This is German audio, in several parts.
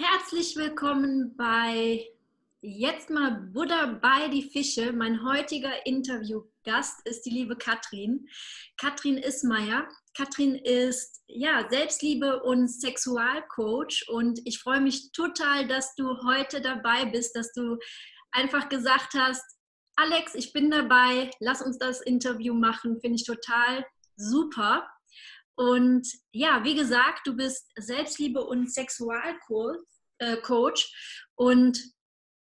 Herzlich willkommen bei Jetzt mal Buddha bei die Fische. Mein heutiger Interviewgast ist die liebe Katrin. Katrin Ismaier. Katrin ist ja Selbstliebe und Sexualcoach und ich freue mich total, dass du heute dabei bist, dass du einfach gesagt hast, Alex, ich bin dabei, lass uns das Interview machen, finde ich total super. Und ja, wie gesagt, du bist Selbstliebe- und Sexualcoach äh, und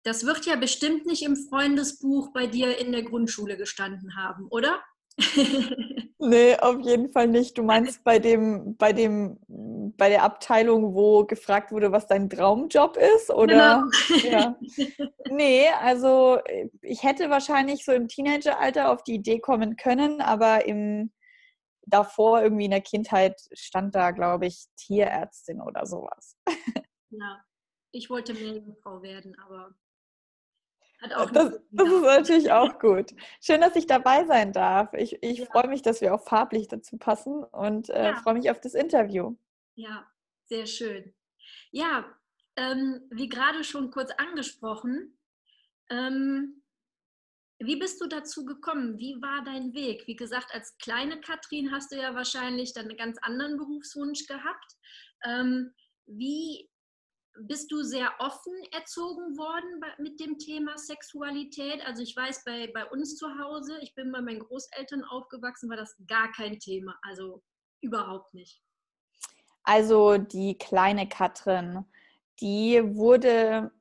das wird ja bestimmt nicht im Freundesbuch bei dir in der Grundschule gestanden haben, oder? nee, auf jeden Fall nicht. Du meinst bei dem, bei dem, bei der Abteilung, wo gefragt wurde, was dein Traumjob ist, oder? Genau. Ja. Nee, also ich hätte wahrscheinlich so im Teenageralter auf die Idee kommen können, aber im davor irgendwie in der Kindheit stand da, glaube ich, Tierärztin oder sowas. Ja, ich wollte Meerjungfrau werden, aber hat auch das, das ist natürlich auch gut. Schön, dass ich dabei sein darf. Ich, ich ja. freue mich, dass wir auch farblich dazu passen und äh, ja. freue mich auf das Interview. Ja, sehr schön. Ja, ähm, wie gerade schon kurz angesprochen, ähm, wie bist du dazu gekommen? Wie war dein Weg? Wie gesagt, als kleine Katrin hast du ja wahrscheinlich dann einen ganz anderen Berufswunsch gehabt. Ähm, wie bist du sehr offen erzogen worden mit dem Thema Sexualität? Also ich weiß, bei, bei uns zu Hause, ich bin bei meinen Großeltern aufgewachsen, war das gar kein Thema. Also überhaupt nicht. Also die kleine Katrin, die wurde,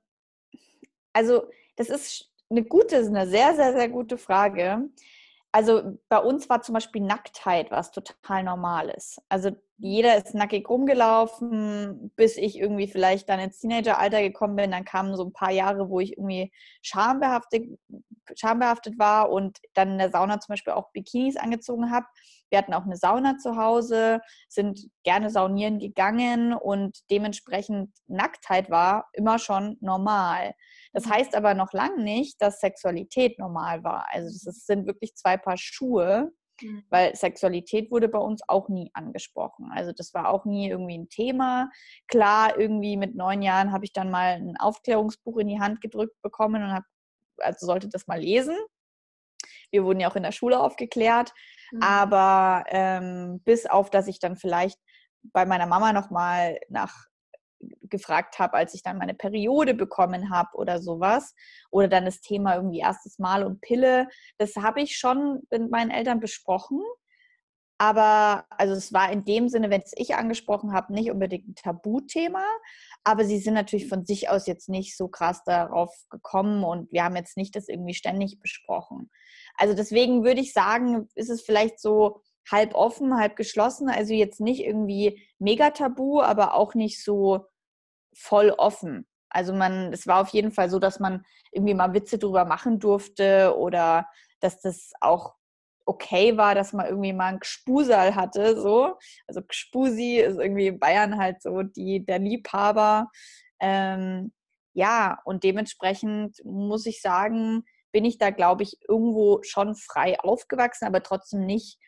also das ist eine gute, eine sehr, sehr, sehr gute Frage. Also bei uns war zum Beispiel Nacktheit was total Normales. Also jeder ist nackig rumgelaufen, bis ich irgendwie vielleicht dann ins Teenageralter gekommen bin. Dann kamen so ein paar Jahre, wo ich irgendwie schambehaftet, schambehaftet war und dann in der Sauna zum Beispiel auch Bikinis angezogen habe. Wir hatten auch eine Sauna zu Hause, sind gerne saunieren gegangen und dementsprechend Nacktheit war immer schon normal. Das mhm. heißt aber noch lange nicht, dass Sexualität normal war. Also das sind wirklich zwei Paar Schuhe, mhm. weil Sexualität wurde bei uns auch nie angesprochen. Also das war auch nie irgendwie ein Thema. Klar, irgendwie mit neun Jahren habe ich dann mal ein Aufklärungsbuch in die Hand gedrückt bekommen und habe, also sollte das mal lesen. Wir wurden ja auch in der Schule aufgeklärt. Mhm. Aber ähm, bis auf, dass ich dann vielleicht bei meiner Mama nochmal nach gefragt habe, als ich dann meine Periode bekommen habe oder sowas. Oder dann das Thema irgendwie erstes Mal und Pille. Das habe ich schon mit meinen Eltern besprochen. Aber also es war in dem Sinne, wenn es ich angesprochen habe, nicht unbedingt ein Tabuthema. Aber sie sind natürlich von sich aus jetzt nicht so krass darauf gekommen und wir haben jetzt nicht das irgendwie ständig besprochen. Also deswegen würde ich sagen, ist es vielleicht so halb offen, halb geschlossen. Also jetzt nicht irgendwie mega tabu, aber auch nicht so voll offen. Also man, es war auf jeden Fall so, dass man irgendwie mal Witze drüber machen durfte oder dass das auch okay war, dass man irgendwie mal ein Gspusal hatte, so. Also Gspusi ist irgendwie in Bayern halt so die, der Liebhaber. Ähm, ja, und dementsprechend muss ich sagen, bin ich da, glaube ich, irgendwo schon frei aufgewachsen, aber trotzdem nicht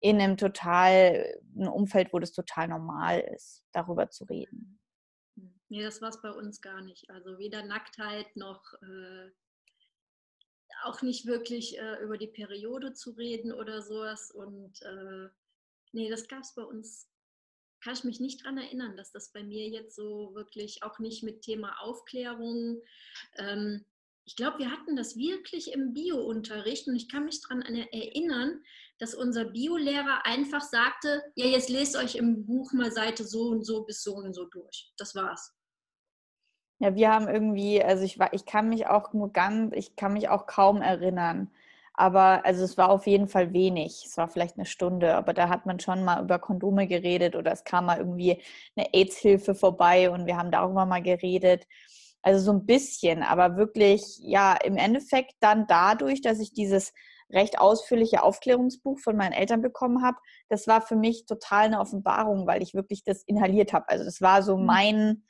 in einem total, einem Umfeld, wo das total normal ist, darüber zu reden. Nee, das war es bei uns gar nicht. Also weder Nacktheit noch äh, auch nicht wirklich äh, über die Periode zu reden oder sowas. Und äh, nee, das gab es bei uns, kann ich mich nicht daran erinnern, dass das bei mir jetzt so wirklich auch nicht mit Thema Aufklärung. Ähm, ich glaube, wir hatten das wirklich im Bio-Unterricht und ich kann mich daran erinnern, dass unser Biolehrer einfach sagte, ja, jetzt lest euch im Buch mal Seite so und so bis so und so durch. Das war's. Ja, wir haben irgendwie, also ich war, ich kann mich auch nur ganz, ich kann mich auch kaum erinnern. Aber also es war auf jeden Fall wenig. Es war vielleicht eine Stunde, aber da hat man schon mal über Kondome geredet oder es kam mal irgendwie eine AIDS-Hilfe vorbei und wir haben darüber mal geredet. Also so ein bisschen, aber wirklich, ja, im Endeffekt dann dadurch, dass ich dieses recht ausführliche Aufklärungsbuch von meinen Eltern bekommen habe, das war für mich total eine Offenbarung, weil ich wirklich das inhaliert habe. Also das war so mhm. mein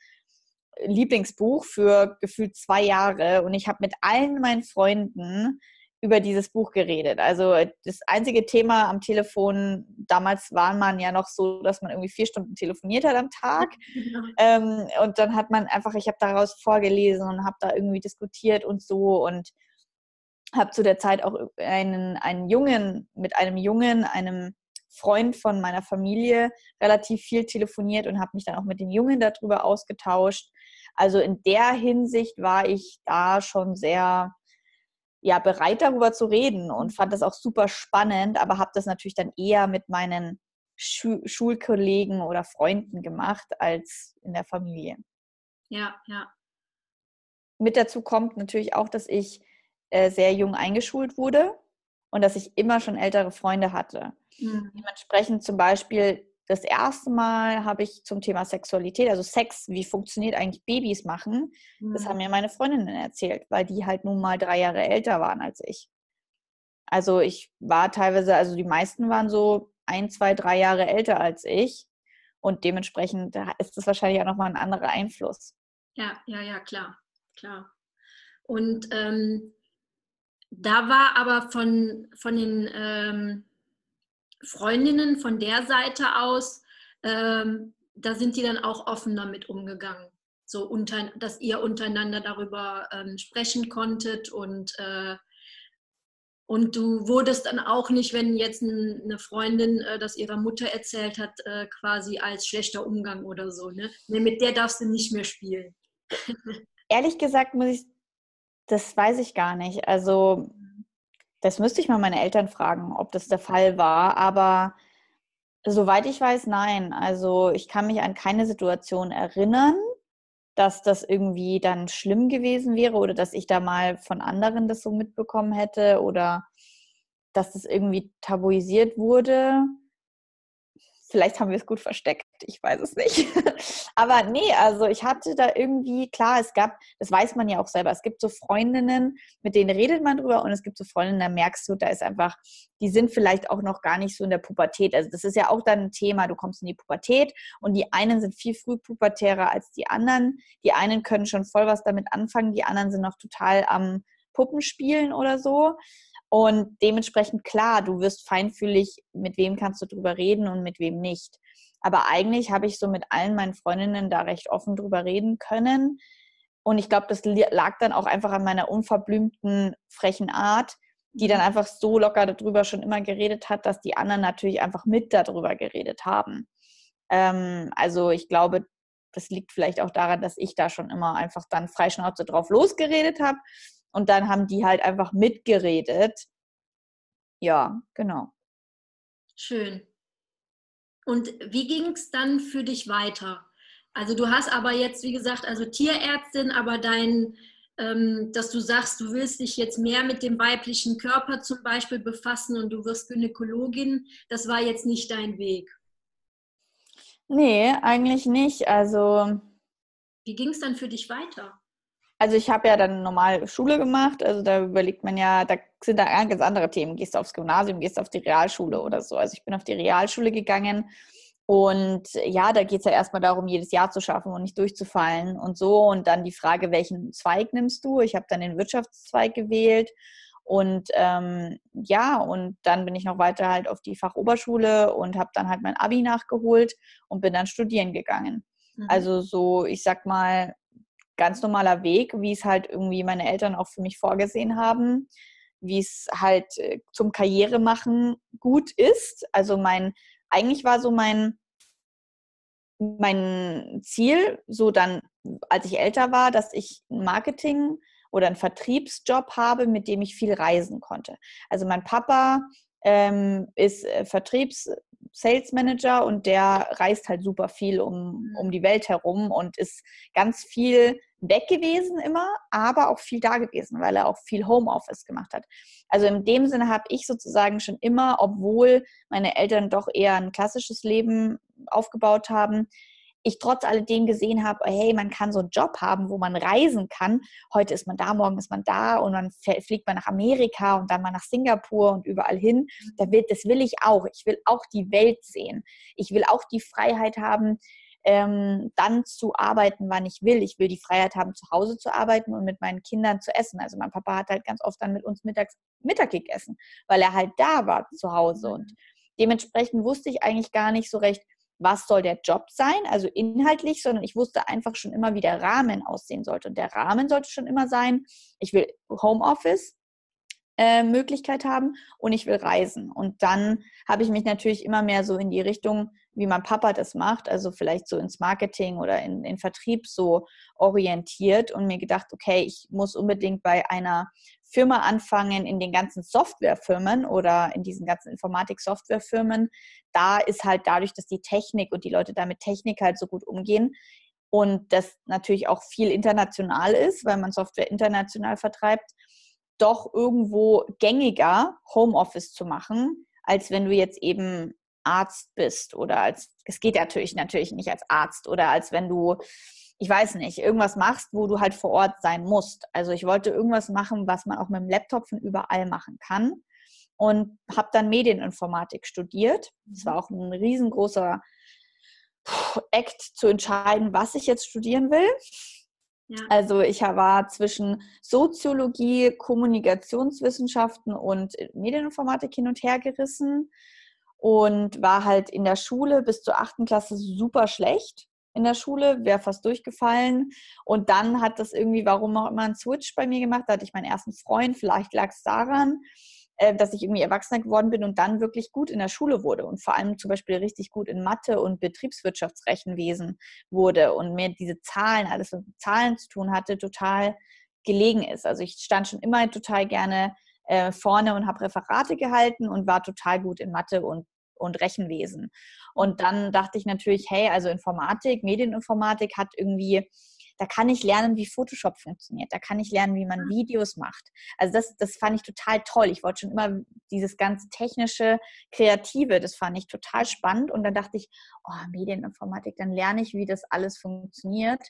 Lieblingsbuch für gefühlt zwei Jahre und ich habe mit allen meinen Freunden über dieses Buch geredet. Also das einzige Thema am Telefon, damals war man ja noch so, dass man irgendwie vier Stunden telefoniert hat am Tag. Genau. Ähm, und dann hat man einfach, ich habe daraus vorgelesen und habe da irgendwie diskutiert und so und habe zu der Zeit auch einen, einen Jungen, mit einem Jungen, einem Freund von meiner Familie relativ viel telefoniert und habe mich dann auch mit den Jungen darüber ausgetauscht. Also in der Hinsicht war ich da schon sehr ja, bereit darüber zu reden und fand das auch super spannend, aber habe das natürlich dann eher mit meinen Schu Schulkollegen oder Freunden gemacht als in der Familie. Ja, ja. Mit dazu kommt natürlich auch, dass ich äh, sehr jung eingeschult wurde und dass ich immer schon ältere Freunde hatte. Mhm. Dementsprechend zum Beispiel das erste Mal habe ich zum Thema Sexualität, also Sex, wie funktioniert eigentlich Babys machen, mhm. das haben mir meine Freundinnen erzählt, weil die halt nun mal drei Jahre älter waren als ich. Also ich war teilweise, also die meisten waren so ein, zwei, drei Jahre älter als ich. Und dementsprechend ist das wahrscheinlich auch nochmal ein anderer Einfluss. Ja, ja, ja, klar, klar. Und ähm, da war aber von, von den ähm, Freundinnen von der Seite aus, ähm, da sind die dann auch offen damit umgegangen. So unter, dass ihr untereinander darüber ähm, sprechen konntet und, äh, und du wurdest dann auch nicht, wenn jetzt eine Freundin äh, das ihrer Mutter erzählt hat, äh, quasi als schlechter Umgang oder so. Ne? Nee, mit der darfst du nicht mehr spielen. Ehrlich gesagt muss ich, das weiß ich gar nicht. Also das müsste ich mal meine Eltern fragen, ob das der Fall war. Aber soweit ich weiß, nein. Also ich kann mich an keine Situation erinnern, dass das irgendwie dann schlimm gewesen wäre oder dass ich da mal von anderen das so mitbekommen hätte oder dass das irgendwie tabuisiert wurde. Vielleicht haben wir es gut versteckt, ich weiß es nicht. Aber nee, also ich hatte da irgendwie, klar, es gab, das weiß man ja auch selber, es gibt so Freundinnen, mit denen redet man drüber und es gibt so Freundinnen, da merkst du, da ist einfach, die sind vielleicht auch noch gar nicht so in der Pubertät. Also das ist ja auch dann ein Thema, du kommst in die Pubertät und die einen sind viel frühpubertärer als die anderen. Die einen können schon voll was damit anfangen, die anderen sind noch total am Puppenspielen oder so. Und dementsprechend klar, du wirst feinfühlig, mit wem kannst du drüber reden und mit wem nicht. Aber eigentlich habe ich so mit allen meinen Freundinnen da recht offen drüber reden können. Und ich glaube, das lag dann auch einfach an meiner unverblümten, frechen Art, die dann einfach so locker darüber schon immer geredet hat, dass die anderen natürlich einfach mit darüber geredet haben. Ähm, also ich glaube, das liegt vielleicht auch daran, dass ich da schon immer einfach dann freischnauze drauf losgeredet habe und dann haben die halt einfach mitgeredet. Ja, genau. Schön. Und wie ging es dann für dich weiter? Also du hast aber jetzt, wie gesagt, also Tierärztin, aber dein, ähm, dass du sagst, du willst dich jetzt mehr mit dem weiblichen Körper zum Beispiel befassen und du wirst Gynäkologin, das war jetzt nicht dein Weg. Nee, eigentlich nicht. Also. Wie ging es dann für dich weiter? Also ich habe ja dann normal Schule gemacht, also da überlegt man ja, da sind da ganz andere Themen. Gehst du aufs Gymnasium, gehst du auf die Realschule oder so. Also ich bin auf die Realschule gegangen und ja, da geht es ja erstmal darum, jedes Jahr zu schaffen und nicht durchzufallen und so. Und dann die Frage, welchen Zweig nimmst du? Ich habe dann den Wirtschaftszweig gewählt. Und ähm, ja, und dann bin ich noch weiter halt auf die Fachoberschule und habe dann halt mein Abi nachgeholt und bin dann studieren gegangen. Mhm. Also so, ich sag mal, ganz normaler Weg, wie es halt irgendwie meine Eltern auch für mich vorgesehen haben, wie es halt äh, zum Karrieremachen gut ist. Also mein, eigentlich war so mein, mein Ziel, so dann, als ich älter war, dass ich Marketing oder einen Vertriebsjob habe, mit dem ich viel reisen konnte. Also mein Papa ähm, ist äh, Vertriebs Sales Manager und der reist halt super viel um, um die Welt herum und ist ganz viel weg gewesen immer, aber auch viel da gewesen, weil er auch viel Homeoffice gemacht hat. Also in dem Sinne habe ich sozusagen schon immer, obwohl meine Eltern doch eher ein klassisches Leben aufgebaut haben, ich trotz alledem gesehen habe, hey, man kann so einen Job haben, wo man reisen kann. Heute ist man da, morgen ist man da und dann fliegt man nach Amerika und dann mal nach Singapur und überall hin. Da will, das will ich auch. Ich will auch die Welt sehen. Ich will auch die Freiheit haben, ähm, dann zu arbeiten, wann ich will. Ich will die Freiheit haben, zu Hause zu arbeiten und mit meinen Kindern zu essen. Also mein Papa hat halt ganz oft dann mit uns mittags Mittag gegessen, weil er halt da war zu Hause. Und dementsprechend wusste ich eigentlich gar nicht so recht, was soll der Job sein, also inhaltlich, sondern ich wusste einfach schon immer, wie der Rahmen aussehen sollte. Und der Rahmen sollte schon immer sein, ich will Homeoffice, äh, Möglichkeit haben und ich will reisen. Und dann habe ich mich natürlich immer mehr so in die Richtung, wie mein Papa das macht, also vielleicht so ins Marketing oder in, in Vertrieb so orientiert und mir gedacht, okay, ich muss unbedingt bei einer Firma anfangen, in den ganzen Softwarefirmen oder in diesen ganzen Informatik-Softwarefirmen. Da ist halt dadurch, dass die Technik und die Leute da mit Technik halt so gut umgehen, und das natürlich auch viel international ist, weil man Software international vertreibt, doch irgendwo gängiger, Homeoffice zu machen, als wenn du jetzt eben Arzt bist oder als, es geht natürlich natürlich nicht als Arzt oder als wenn du, ich weiß nicht, irgendwas machst, wo du halt vor Ort sein musst. Also ich wollte irgendwas machen, was man auch mit dem Laptop von überall machen kann und habe dann Medieninformatik studiert. Es war auch ein riesengroßer Act zu entscheiden, was ich jetzt studieren will. Also ich war zwischen Soziologie, Kommunikationswissenschaften und Medieninformatik hin und her gerissen und war halt in der Schule bis zur achten Klasse super schlecht in der Schule, wäre fast durchgefallen. Und dann hat das irgendwie, warum auch immer, einen Switch bei mir gemacht. Da hatte ich meinen ersten Freund, vielleicht lag es daran. Äh, dass ich irgendwie erwachsener geworden bin und dann wirklich gut in der Schule wurde und vor allem zum Beispiel richtig gut in Mathe und Betriebswirtschaftsrechenwesen wurde und mir diese Zahlen, alles was mit Zahlen zu tun hatte, total gelegen ist. Also ich stand schon immer total gerne äh, vorne und habe Referate gehalten und war total gut in Mathe und und Rechenwesen. Und dann dachte ich natürlich, hey, also Informatik, Medieninformatik hat irgendwie da kann ich lernen, wie Photoshop funktioniert. Da kann ich lernen, wie man Videos macht. Also das, das fand ich total toll. Ich wollte schon immer dieses ganze technische, kreative, das fand ich total spannend. Und dann dachte ich, oh, Medieninformatik, dann lerne ich, wie das alles funktioniert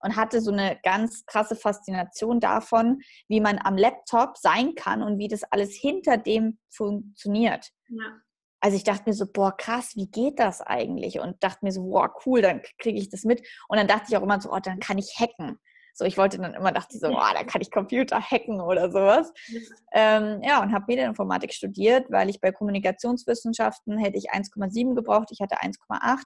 und hatte so eine ganz krasse Faszination davon, wie man am Laptop sein kann und wie das alles hinter dem funktioniert. Ja also ich dachte mir so, boah, krass, wie geht das eigentlich? Und dachte mir so, boah, cool, dann kriege ich das mit. Und dann dachte ich auch immer so, oh, dann kann ich hacken. So, ich wollte dann immer, dachte ich so, boah, dann kann ich Computer hacken oder sowas. Ähm, ja, und habe Medieninformatik studiert, weil ich bei Kommunikationswissenschaften hätte ich 1,7 gebraucht, ich hatte 1,8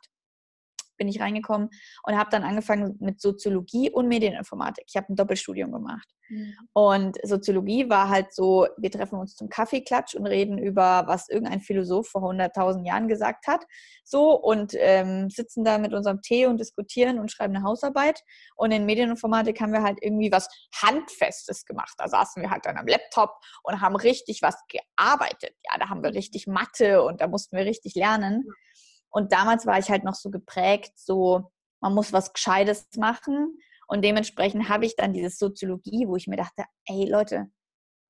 bin ich reingekommen und habe dann angefangen mit Soziologie und Medieninformatik. Ich habe ein Doppelstudium gemacht. Mhm. Und Soziologie war halt so, wir treffen uns zum Kaffeeklatsch und reden über, was irgendein Philosoph vor 100.000 Jahren gesagt hat. So und ähm, sitzen da mit unserem Tee und diskutieren und schreiben eine Hausarbeit. Und in Medieninformatik haben wir halt irgendwie was Handfestes gemacht. Da saßen wir halt dann am Laptop und haben richtig was gearbeitet. Ja, da haben wir richtig Mathe und da mussten wir richtig lernen. Und damals war ich halt noch so geprägt, so man muss was Gescheites machen. Und dementsprechend habe ich dann diese Soziologie, wo ich mir dachte, ey Leute,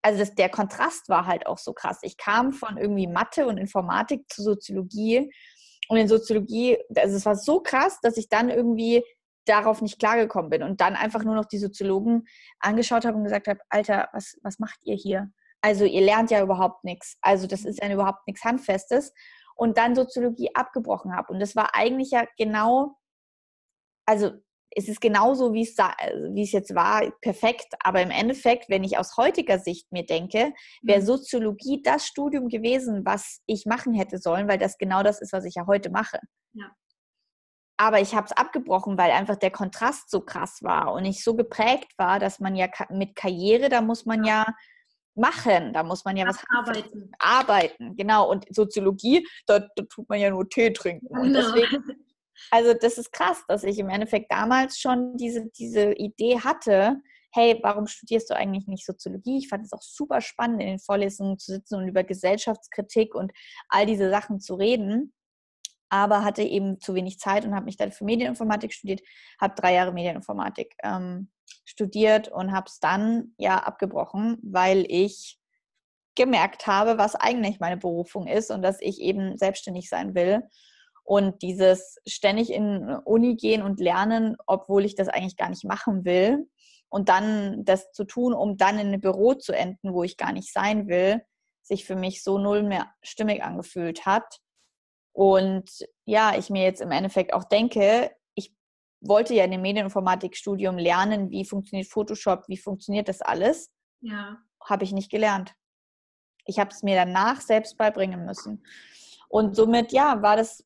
also das, der Kontrast war halt auch so krass. Ich kam von irgendwie Mathe und Informatik zu Soziologie. Und in Soziologie, also es war so krass, dass ich dann irgendwie darauf nicht klargekommen bin und dann einfach nur noch die Soziologen angeschaut habe und gesagt habe, Alter, was, was macht ihr hier? Also ihr lernt ja überhaupt nichts. Also das ist ja überhaupt nichts Handfestes und dann Soziologie abgebrochen habe. Und das war eigentlich ja genau, also es ist genauso, wie es, also wie es jetzt war, perfekt. Aber im Endeffekt, wenn ich aus heutiger Sicht mir denke, wäre mhm. Soziologie das Studium gewesen, was ich machen hätte sollen, weil das genau das ist, was ich ja heute mache. Ja. Aber ich habe es abgebrochen, weil einfach der Kontrast so krass war und ich so geprägt war, dass man ja mit Karriere, da muss man ja machen. Da muss man ja was arbeiten. Arbeiten, genau. Und Soziologie, da, da tut man ja nur Tee trinken. Und genau. deswegen, also das ist krass, dass ich im Endeffekt damals schon diese, diese Idee hatte, hey, warum studierst du eigentlich nicht Soziologie? Ich fand es auch super spannend, in den Vorlesungen zu sitzen und über Gesellschaftskritik und all diese Sachen zu reden. Aber hatte eben zu wenig Zeit und habe mich dann für Medieninformatik studiert, habe drei Jahre Medieninformatik ähm, studiert und habe es dann ja abgebrochen, weil ich gemerkt habe, was eigentlich meine Berufung ist und dass ich eben selbstständig sein will. Und dieses ständig in Uni gehen und lernen, obwohl ich das eigentlich gar nicht machen will, und dann das zu tun, um dann in ein Büro zu enden, wo ich gar nicht sein will, sich für mich so null mehr stimmig angefühlt hat. Und ja, ich mir jetzt im Endeffekt auch denke, wollte ja in dem Medieninformatikstudium lernen, wie funktioniert Photoshop, wie funktioniert das alles. Ja. Habe ich nicht gelernt. Ich habe es mir danach selbst beibringen müssen. Und somit, ja, war das,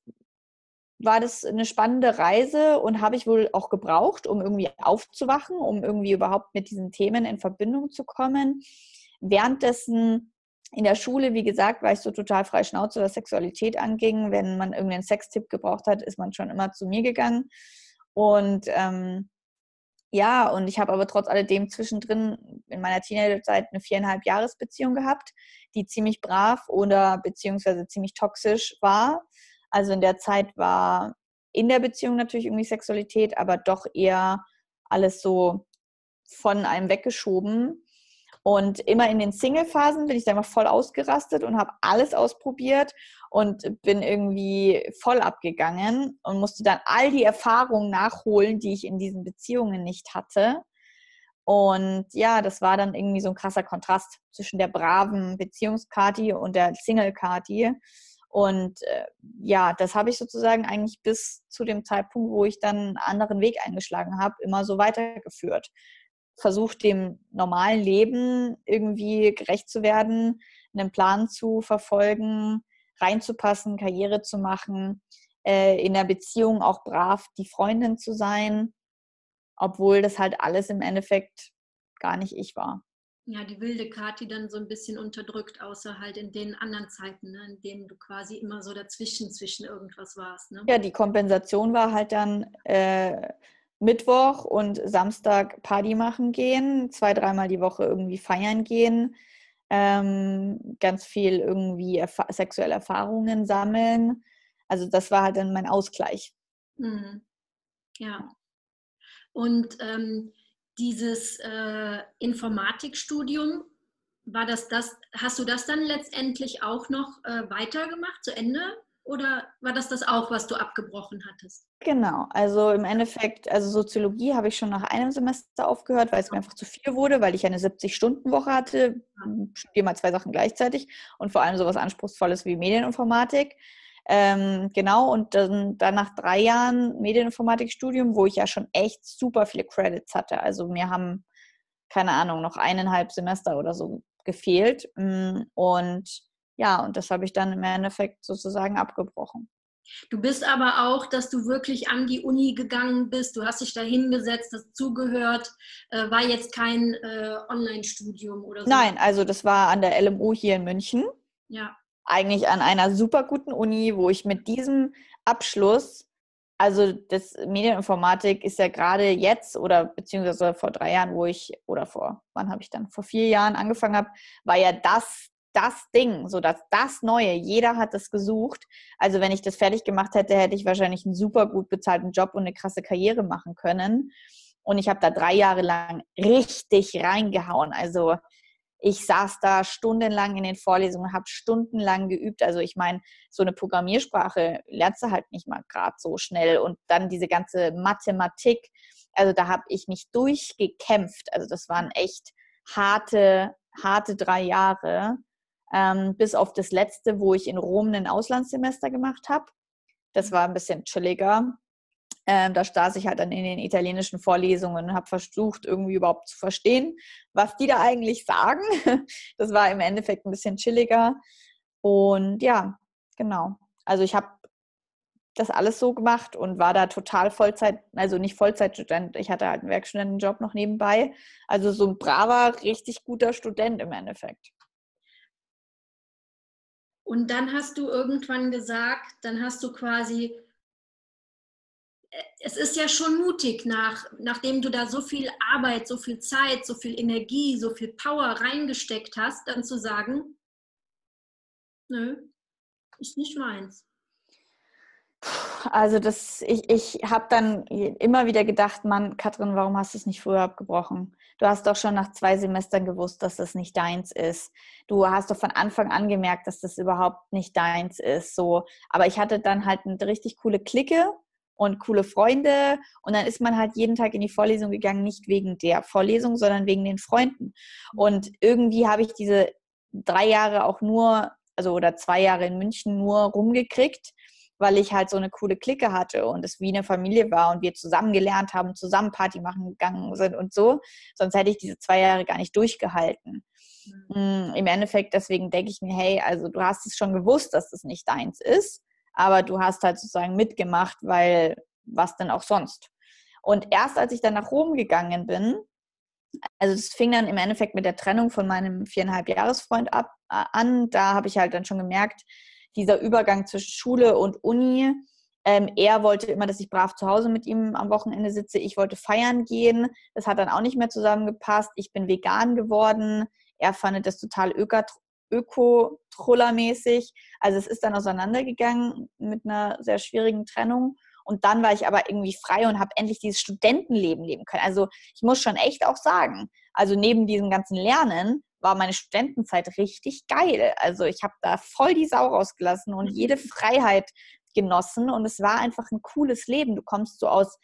war das eine spannende Reise und habe ich wohl auch gebraucht, um irgendwie aufzuwachen, um irgendwie überhaupt mit diesen Themen in Verbindung zu kommen. Währenddessen in der Schule, wie gesagt, war ich so total frei Schnauze, was Sexualität anging. Wenn man irgendeinen Sextipp gebraucht hat, ist man schon immer zu mir gegangen. Und ähm, ja, und ich habe aber trotz alledem zwischendrin in meiner Teenagerzeit eine viereinhalb Jahresbeziehung gehabt, die ziemlich brav oder beziehungsweise ziemlich toxisch war. Also in der Zeit war in der Beziehung natürlich irgendwie Sexualität, aber doch eher alles so von einem weggeschoben. Und immer in den Single-Phasen bin ich dann mal voll ausgerastet und habe alles ausprobiert und bin irgendwie voll abgegangen und musste dann all die Erfahrungen nachholen, die ich in diesen Beziehungen nicht hatte. Und ja, das war dann irgendwie so ein krasser Kontrast zwischen der braven Beziehungskati und der Single-Kati. Und äh, ja, das habe ich sozusagen eigentlich bis zu dem Zeitpunkt, wo ich dann einen anderen Weg eingeschlagen habe, immer so weitergeführt versucht, dem normalen Leben irgendwie gerecht zu werden, einen Plan zu verfolgen, reinzupassen, Karriere zu machen, äh, in der Beziehung auch brav die Freundin zu sein, obwohl das halt alles im Endeffekt gar nicht ich war. Ja, die wilde Kati dann so ein bisschen unterdrückt, außer halt in den anderen Zeiten, ne, in denen du quasi immer so dazwischen, zwischen irgendwas warst. Ne? Ja, die Kompensation war halt dann, äh, Mittwoch und Samstag Party machen gehen, zwei, dreimal die Woche irgendwie feiern gehen, ähm, ganz viel irgendwie erf sexuelle Erfahrungen sammeln. Also das war halt dann mein Ausgleich. Mhm. Ja. Und ähm, dieses äh, Informatikstudium, war das das, hast du das dann letztendlich auch noch äh, weitergemacht zu Ende? Oder war das das auch, was du abgebrochen hattest? Genau, also im Endeffekt, also Soziologie habe ich schon nach einem Semester aufgehört, weil es mir einfach zu viel wurde, weil ich eine 70-Stunden-Woche hatte, studiere mal zwei Sachen gleichzeitig und vor allem sowas Anspruchsvolles wie Medieninformatik. Ähm, genau, und dann, dann nach drei Jahren Medieninformatikstudium, wo ich ja schon echt super viele Credits hatte. Also mir haben, keine Ahnung, noch eineinhalb Semester oder so gefehlt. Mm, und ja, und das habe ich dann im Endeffekt sozusagen abgebrochen. Du bist aber auch, dass du wirklich an die Uni gegangen bist, du hast dich da hingesetzt, hast zugehört, äh, war jetzt kein äh, Online-Studium oder so? Nein, also das war an der LMU hier in München. Ja. Eigentlich an einer super guten Uni, wo ich mit diesem Abschluss, also das Medieninformatik ist ja gerade jetzt oder beziehungsweise vor drei Jahren, wo ich, oder vor, wann habe ich dann, vor vier Jahren angefangen habe, war ja das das Ding, so dass das Neue, jeder hat es gesucht. Also wenn ich das fertig gemacht hätte, hätte ich wahrscheinlich einen super gut bezahlten Job und eine krasse Karriere machen können. Und ich habe da drei Jahre lang richtig reingehauen. Also ich saß da stundenlang in den Vorlesungen, habe stundenlang geübt. Also ich meine, so eine Programmiersprache lernst du halt nicht mal gerade so schnell. Und dann diese ganze Mathematik, also da habe ich mich durchgekämpft. Also das waren echt harte, harte drei Jahre ähm, bis auf das letzte, wo ich in Rom ein Auslandssemester gemacht habe. Das war ein bisschen chilliger. Ähm, da saß ich halt dann in den italienischen Vorlesungen und habe versucht, irgendwie überhaupt zu verstehen, was die da eigentlich sagen. Das war im Endeffekt ein bisschen chilliger. Und ja, genau. Also ich habe das alles so gemacht und war da total Vollzeit, also nicht Vollzeitstudent, ich hatte halt einen Werkstudentenjob noch nebenbei. Also so ein braver, richtig guter Student im Endeffekt. Und dann hast du irgendwann gesagt, dann hast du quasi, äh, es ist ja schon mutig, nach, nachdem du da so viel Arbeit, so viel Zeit, so viel Energie, so viel Power reingesteckt hast, dann zu sagen, nö, ist nicht meins. Also das, ich, ich habe dann immer wieder gedacht, Mann, Katrin, warum hast du es nicht früher abgebrochen? Du hast doch schon nach zwei Semestern gewusst, dass das nicht deins ist. Du hast doch von Anfang an gemerkt, dass das überhaupt nicht deins ist. So, aber ich hatte dann halt eine richtig coole Clique und coole Freunde und dann ist man halt jeden Tag in die Vorlesung gegangen, nicht wegen der Vorlesung, sondern wegen den Freunden. Und irgendwie habe ich diese drei Jahre auch nur, also oder zwei Jahre in München nur rumgekriegt weil ich halt so eine coole Clique hatte und es wie eine Familie war und wir zusammen gelernt haben, zusammen Party machen gegangen sind und so. Sonst hätte ich diese zwei Jahre gar nicht durchgehalten. Mhm. Im Endeffekt, deswegen denke ich mir, hey, also du hast es schon gewusst, dass das nicht deins ist, aber du hast halt sozusagen mitgemacht, weil was denn auch sonst? Und erst als ich dann nach Rom gegangen bin, also es fing dann im Endeffekt mit der Trennung von meinem viereinhalb Jahresfreund ab, äh, an. Da habe ich halt dann schon gemerkt, dieser Übergang zwischen Schule und Uni. Ähm, er wollte immer, dass ich brav zu Hause mit ihm am Wochenende sitze. Ich wollte feiern gehen. Das hat dann auch nicht mehr zusammengepasst. Ich bin vegan geworden. Er fand das total öko-trollermäßig. Also es ist dann auseinandergegangen mit einer sehr schwierigen Trennung. Und dann war ich aber irgendwie frei und habe endlich dieses Studentenleben leben können. Also ich muss schon echt auch sagen, also neben diesem ganzen Lernen war meine Studentenzeit richtig geil. Also ich habe da voll die Sau rausgelassen und jede. Freiheit genossen und es war einfach ein cooles Leben. Du kommst so aus,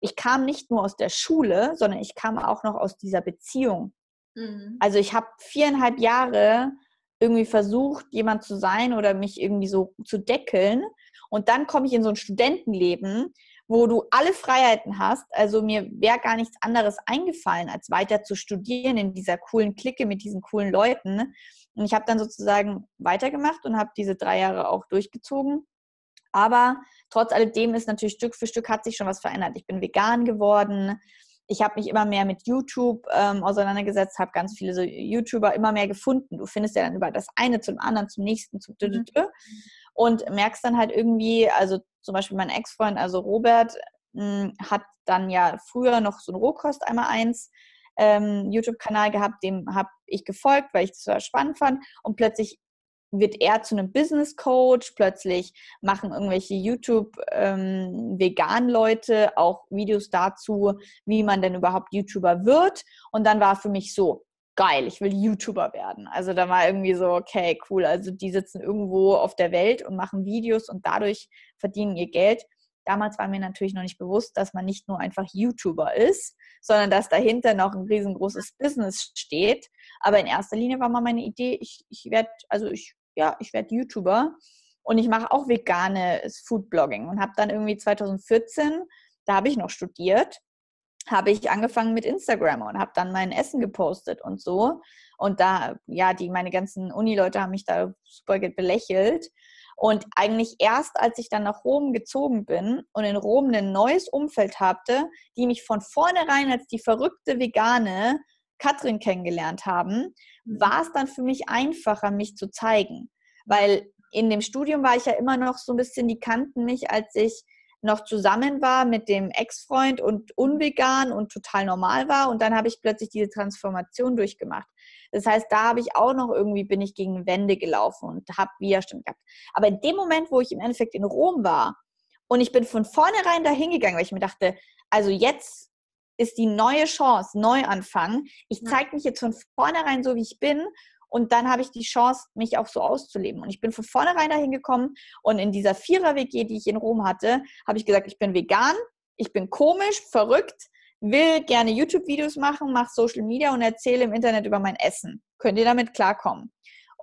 ich kam nicht nur aus der Schule, sondern ich kam auch noch aus dieser Beziehung. Mhm. Also ich habe viereinhalb Jahre irgendwie versucht, jemand zu sein oder mich irgendwie so zu deckeln und dann komme ich in so ein Studentenleben, wo du alle Freiheiten hast. Also mir wäre gar nichts anderes eingefallen, als weiter zu studieren in dieser coolen Clique mit diesen coolen Leuten. Und ich habe dann sozusagen weitergemacht und habe diese drei Jahre auch durchgezogen. Aber trotz alledem ist natürlich Stück für Stück hat sich schon was verändert. Ich bin vegan geworden. Ich habe mich immer mehr mit YouTube ähm, auseinandergesetzt, habe ganz viele so YouTuber immer mehr gefunden. Du findest ja dann über das eine zum anderen, zum nächsten, zum mhm. und merkst dann halt irgendwie, also zum Beispiel mein Ex-Freund, also Robert, mh, hm, hat dann ja früher noch so ein Rohkost einmal eins ähm, YouTube-Kanal gehabt, dem habe ich gefolgt, weil ich das so spannend fand. Und plötzlich wird er zu einem Business Coach, plötzlich machen irgendwelche YouTube-Vegan-Leute ähm, auch Videos dazu, wie man denn überhaupt YouTuber wird. Und dann war für mich so, geil, ich will YouTuber werden. Also da war irgendwie so, okay, cool. Also die sitzen irgendwo auf der Welt und machen Videos und dadurch verdienen ihr Geld. Damals war mir natürlich noch nicht bewusst, dass man nicht nur einfach YouTuber ist, sondern dass dahinter noch ein riesengroßes Business steht. Aber in erster Linie war mal meine Idee, ich, ich werde, also ich, ja, ich werde YouTuber und ich mache auch veganes Foodblogging und habe dann irgendwie 2014, da habe ich noch studiert, habe ich angefangen mit Instagram und habe dann mein Essen gepostet und so. Und da, ja, die, meine ganzen Uni-Leute haben mich da super belächelt. Und eigentlich erst, als ich dann nach Rom gezogen bin und in Rom ein neues Umfeld hatte, die mich von vornherein als die verrückte Vegane Katrin kennengelernt haben, mhm. war es dann für mich einfacher, mich zu zeigen. Weil in dem Studium war ich ja immer noch so ein bisschen, die kannten mich, als ich noch zusammen war mit dem Ex-Freund und unvegan und total normal war. Und dann habe ich plötzlich diese Transformation durchgemacht. Das heißt, da habe ich auch noch irgendwie, bin ich gegen Wände gelaufen und habe Widerstand gehabt. Aber in dem Moment, wo ich im Endeffekt in Rom war und ich bin von vornherein dahin gegangen, weil ich mir dachte, also jetzt ist die neue Chance, Neuanfang. Ich zeige mich jetzt von vornherein so, wie ich bin und dann habe ich die Chance, mich auch so auszuleben. Und ich bin von vornherein dahin gekommen und in dieser Vierer-WG, die ich in Rom hatte, habe ich gesagt, ich bin vegan, ich bin komisch, verrückt, will gerne YouTube-Videos machen, mache Social Media und erzähle im Internet über mein Essen. Könnt ihr damit klarkommen?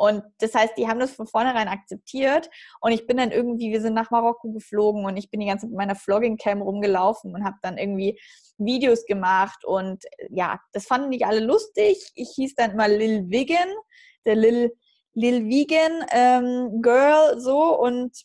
Und das heißt, die haben das von vornherein akzeptiert. Und ich bin dann irgendwie, wir sind nach Marokko geflogen und ich bin die ganze Zeit mit meiner Vlogging-Cam rumgelaufen und habe dann irgendwie Videos gemacht. Und ja, das fanden nicht alle lustig. Ich hieß dann immer Lil Vegan der Lil, Lil Vegan ähm, Girl so und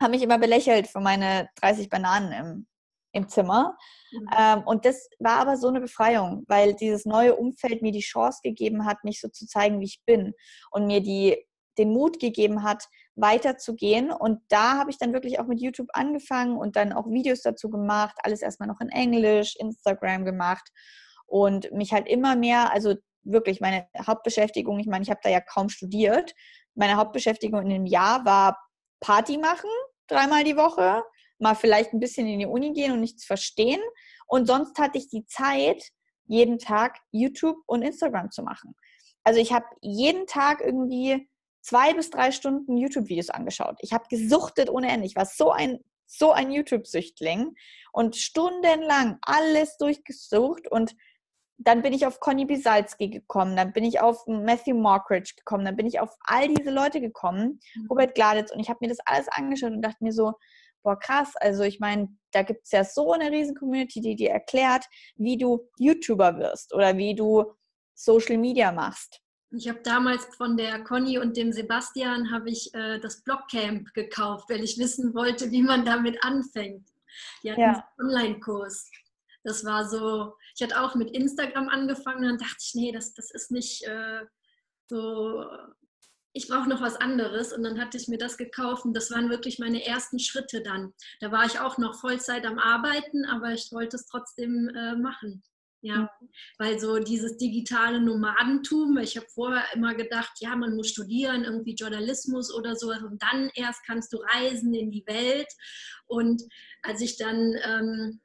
haben mich immer belächelt für meine 30 Bananen im, im Zimmer. Mhm. Ähm, und das war aber so eine Befreiung, weil dieses neue Umfeld mir die Chance gegeben hat, mich so zu zeigen, wie ich bin und mir die, den Mut gegeben hat, weiterzugehen. Und da habe ich dann wirklich auch mit YouTube angefangen und dann auch Videos dazu gemacht, alles erstmal noch in Englisch, Instagram gemacht und mich halt immer mehr, also wirklich meine Hauptbeschäftigung, ich meine, ich habe da ja kaum studiert. Meine Hauptbeschäftigung in dem Jahr war Party machen, dreimal die Woche, mal vielleicht ein bisschen in die Uni gehen und nichts verstehen. Und sonst hatte ich die Zeit, jeden Tag YouTube und Instagram zu machen. Also ich habe jeden Tag irgendwie zwei bis drei Stunden YouTube-Videos angeschaut. Ich habe gesuchtet ohne Ende. Ich war so ein, so ein YouTube-Süchtling und stundenlang alles durchgesucht und dann bin ich auf Conny Bisalski gekommen, dann bin ich auf Matthew Mockridge gekommen, dann bin ich auf all diese Leute gekommen, mhm. Robert Gladitz, und ich habe mir das alles angeschaut und dachte mir so, boah, krass, also ich meine, da gibt es ja so eine riesen Community, die dir erklärt, wie du YouTuber wirst oder wie du Social Media machst. Ich habe damals von der Conny und dem Sebastian habe ich äh, das Blogcamp gekauft, weil ich wissen wollte, wie man damit anfängt. Die hatten ja. einen Online-Kurs. Das war so, ich hatte auch mit Instagram angefangen, dann dachte ich, nee, das, das ist nicht äh, so, ich brauche noch was anderes. Und dann hatte ich mir das gekauft und das waren wirklich meine ersten Schritte dann. Da war ich auch noch Vollzeit am Arbeiten, aber ich wollte es trotzdem äh, machen. Ja, weil so dieses digitale Nomadentum, ich habe vorher immer gedacht, ja, man muss studieren, irgendwie Journalismus oder so, und dann erst kannst du reisen in die Welt. Und als ich dann ähm,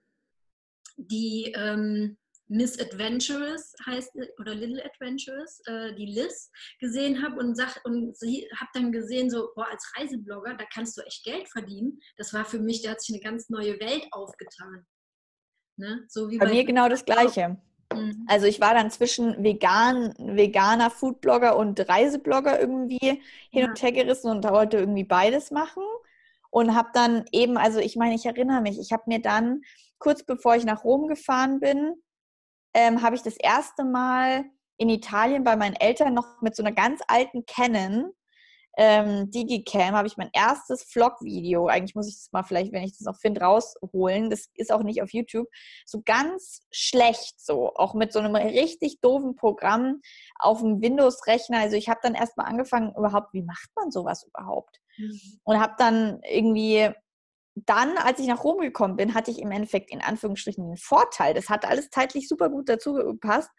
die ähm, Miss Adventurous heißt oder Little Adventurous, äh, die Liz gesehen habe und sag und sie habe dann gesehen so boah als Reiseblogger da kannst du echt Geld verdienen. Das war für mich, da hat sich eine ganz neue Welt aufgetan. Ne? So wie bei, bei mir genau das Gleiche. Mhm. Also ich war dann zwischen vegan, veganer Foodblogger und Reiseblogger irgendwie hin ja. und her gerissen und wollte irgendwie beides machen und habe dann eben, also ich meine, ich erinnere mich, ich habe mir dann kurz bevor ich nach Rom gefahren bin, ähm, habe ich das erste Mal in Italien bei meinen Eltern noch mit so einer ganz alten Canon ähm, Digicam habe ich mein erstes Vlog-Video. Eigentlich muss ich das mal vielleicht, wenn ich das noch finde, rausholen. Das ist auch nicht auf YouTube. So ganz schlecht so. Auch mit so einem richtig doofen Programm auf dem Windows-Rechner. Also ich habe dann erstmal angefangen, überhaupt, wie macht man sowas überhaupt? Mhm. Und habe dann irgendwie dann, als ich nach Rom gekommen bin, hatte ich im Endeffekt in Anführungsstrichen den Vorteil, das hat alles zeitlich super gut dazu gepasst,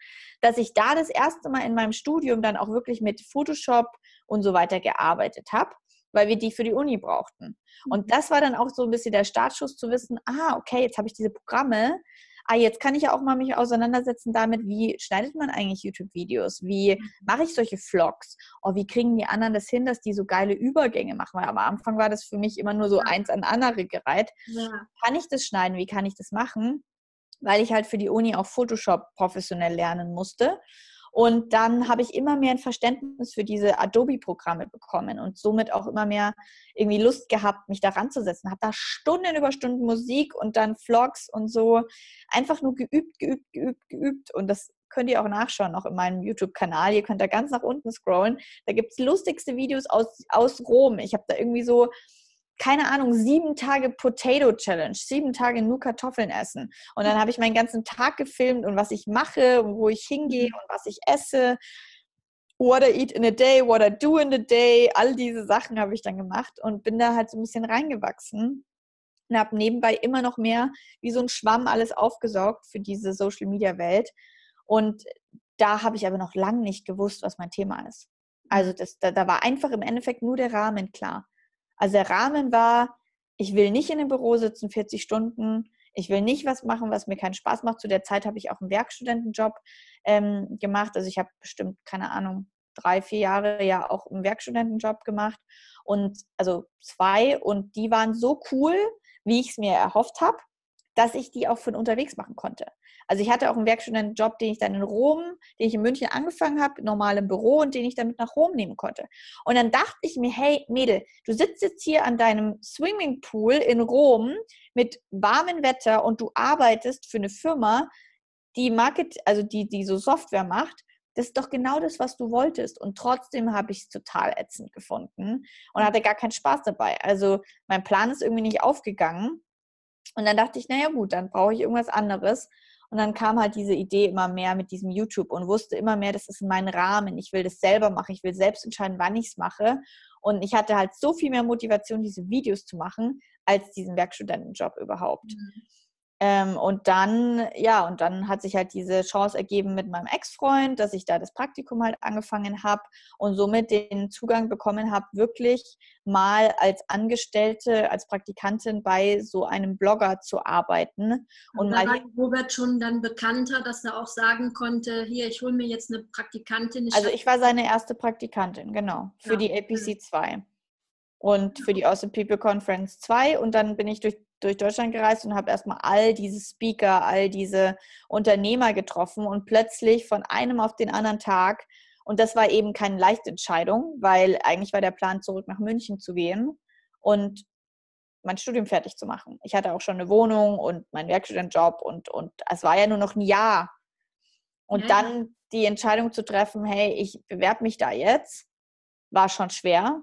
dass ich da das erste Mal in meinem Studium dann auch wirklich mit Photoshop und so weiter gearbeitet habe, weil wir die für die Uni brauchten. Und mhm. das war dann auch so ein bisschen der Startschuss zu wissen, ah, okay, jetzt habe ich diese Programme, ah, jetzt kann ich ja auch mal mich auseinandersetzen damit, wie schneidet man eigentlich YouTube-Videos? Wie mhm. mache ich solche Vlogs? Oh, wie kriegen die anderen das hin, dass die so geile Übergänge machen? Weil am Anfang war das für mich immer nur so eins an andere gereiht. Ja. Kann ich das schneiden? Wie kann ich das machen? Weil ich halt für die Uni auch Photoshop professionell lernen musste. Und dann habe ich immer mehr ein Verständnis für diese Adobe-Programme bekommen und somit auch immer mehr irgendwie Lust gehabt, mich da ranzusetzen. Habe da Stunden über Stunden Musik und dann Vlogs und so einfach nur geübt, geübt, geübt, geübt. Und das könnt ihr auch nachschauen, auch in meinem YouTube-Kanal. Ihr könnt da ganz nach unten scrollen. Da gibt es lustigste Videos aus, aus Rom. Ich habe da irgendwie so keine Ahnung, sieben Tage Potato Challenge, sieben Tage nur Kartoffeln essen. Und dann habe ich meinen ganzen Tag gefilmt und was ich mache und wo ich hingehe mhm. und was ich esse. What I eat in a day, what I do in a day, all diese Sachen habe ich dann gemacht und bin da halt so ein bisschen reingewachsen und habe nebenbei immer noch mehr wie so ein Schwamm alles aufgesaugt für diese Social Media Welt. Und da habe ich aber noch lange nicht gewusst, was mein Thema ist. Also das, da, da war einfach im Endeffekt nur der Rahmen klar. Also der Rahmen war, ich will nicht in einem Büro sitzen 40 Stunden. Ich will nicht was machen, was mir keinen Spaß macht. Zu der Zeit habe ich auch einen Werkstudentenjob ähm, gemacht. Also ich habe bestimmt, keine Ahnung, drei, vier Jahre ja auch einen Werkstudentenjob gemacht. Und also zwei. Und die waren so cool, wie ich es mir erhofft habe, dass ich die auch von unterwegs machen konnte. Also ich hatte auch einen Werkstudentenjob, den ich dann in Rom, den ich in München angefangen habe, normal im Büro und den ich dann mit nach Rom nehmen konnte. Und dann dachte ich mir, hey Mädel, du sitzt jetzt hier an deinem Swimmingpool in Rom mit warmem Wetter und du arbeitest für eine Firma, die Market, also die, die so Software macht, das ist doch genau das, was du wolltest. Und trotzdem habe ich es total ätzend gefunden und hatte gar keinen Spaß dabei. Also mein Plan ist irgendwie nicht aufgegangen. Und dann dachte ich, naja gut, dann brauche ich irgendwas anderes. Und dann kam halt diese Idee immer mehr mit diesem YouTube und wusste immer mehr, das ist mein Rahmen. Ich will das selber machen. Ich will selbst entscheiden, wann ich es mache. Und ich hatte halt so viel mehr Motivation, diese Videos zu machen, als diesen Werkstudentenjob überhaupt. Mhm. Ähm, und dann, ja, und dann hat sich halt diese Chance ergeben mit meinem Ex-Freund, dass ich da das Praktikum halt angefangen habe und somit den Zugang bekommen habe, wirklich mal als Angestellte, als Praktikantin bei so einem Blogger zu arbeiten. Und, und da war Robert schon dann bekannter, dass er auch sagen konnte, hier, ich hole mir jetzt eine Praktikantin. Ich also ich war seine erste Praktikantin, genau, für ja. die APC 2. und für die Awesome People Conference 2 und dann bin ich durch, durch Deutschland gereist und habe erstmal all diese Speaker, all diese Unternehmer getroffen und plötzlich von einem auf den anderen Tag und das war eben keine leichte Entscheidung, weil eigentlich war der Plan, zurück nach München zu gehen und mein Studium fertig zu machen. Ich hatte auch schon eine Wohnung und meinen Werkstudentenjob und, und es war ja nur noch ein Jahr. Und ja. dann die Entscheidung zu treffen, hey, ich bewerbe mich da jetzt, war schon schwer.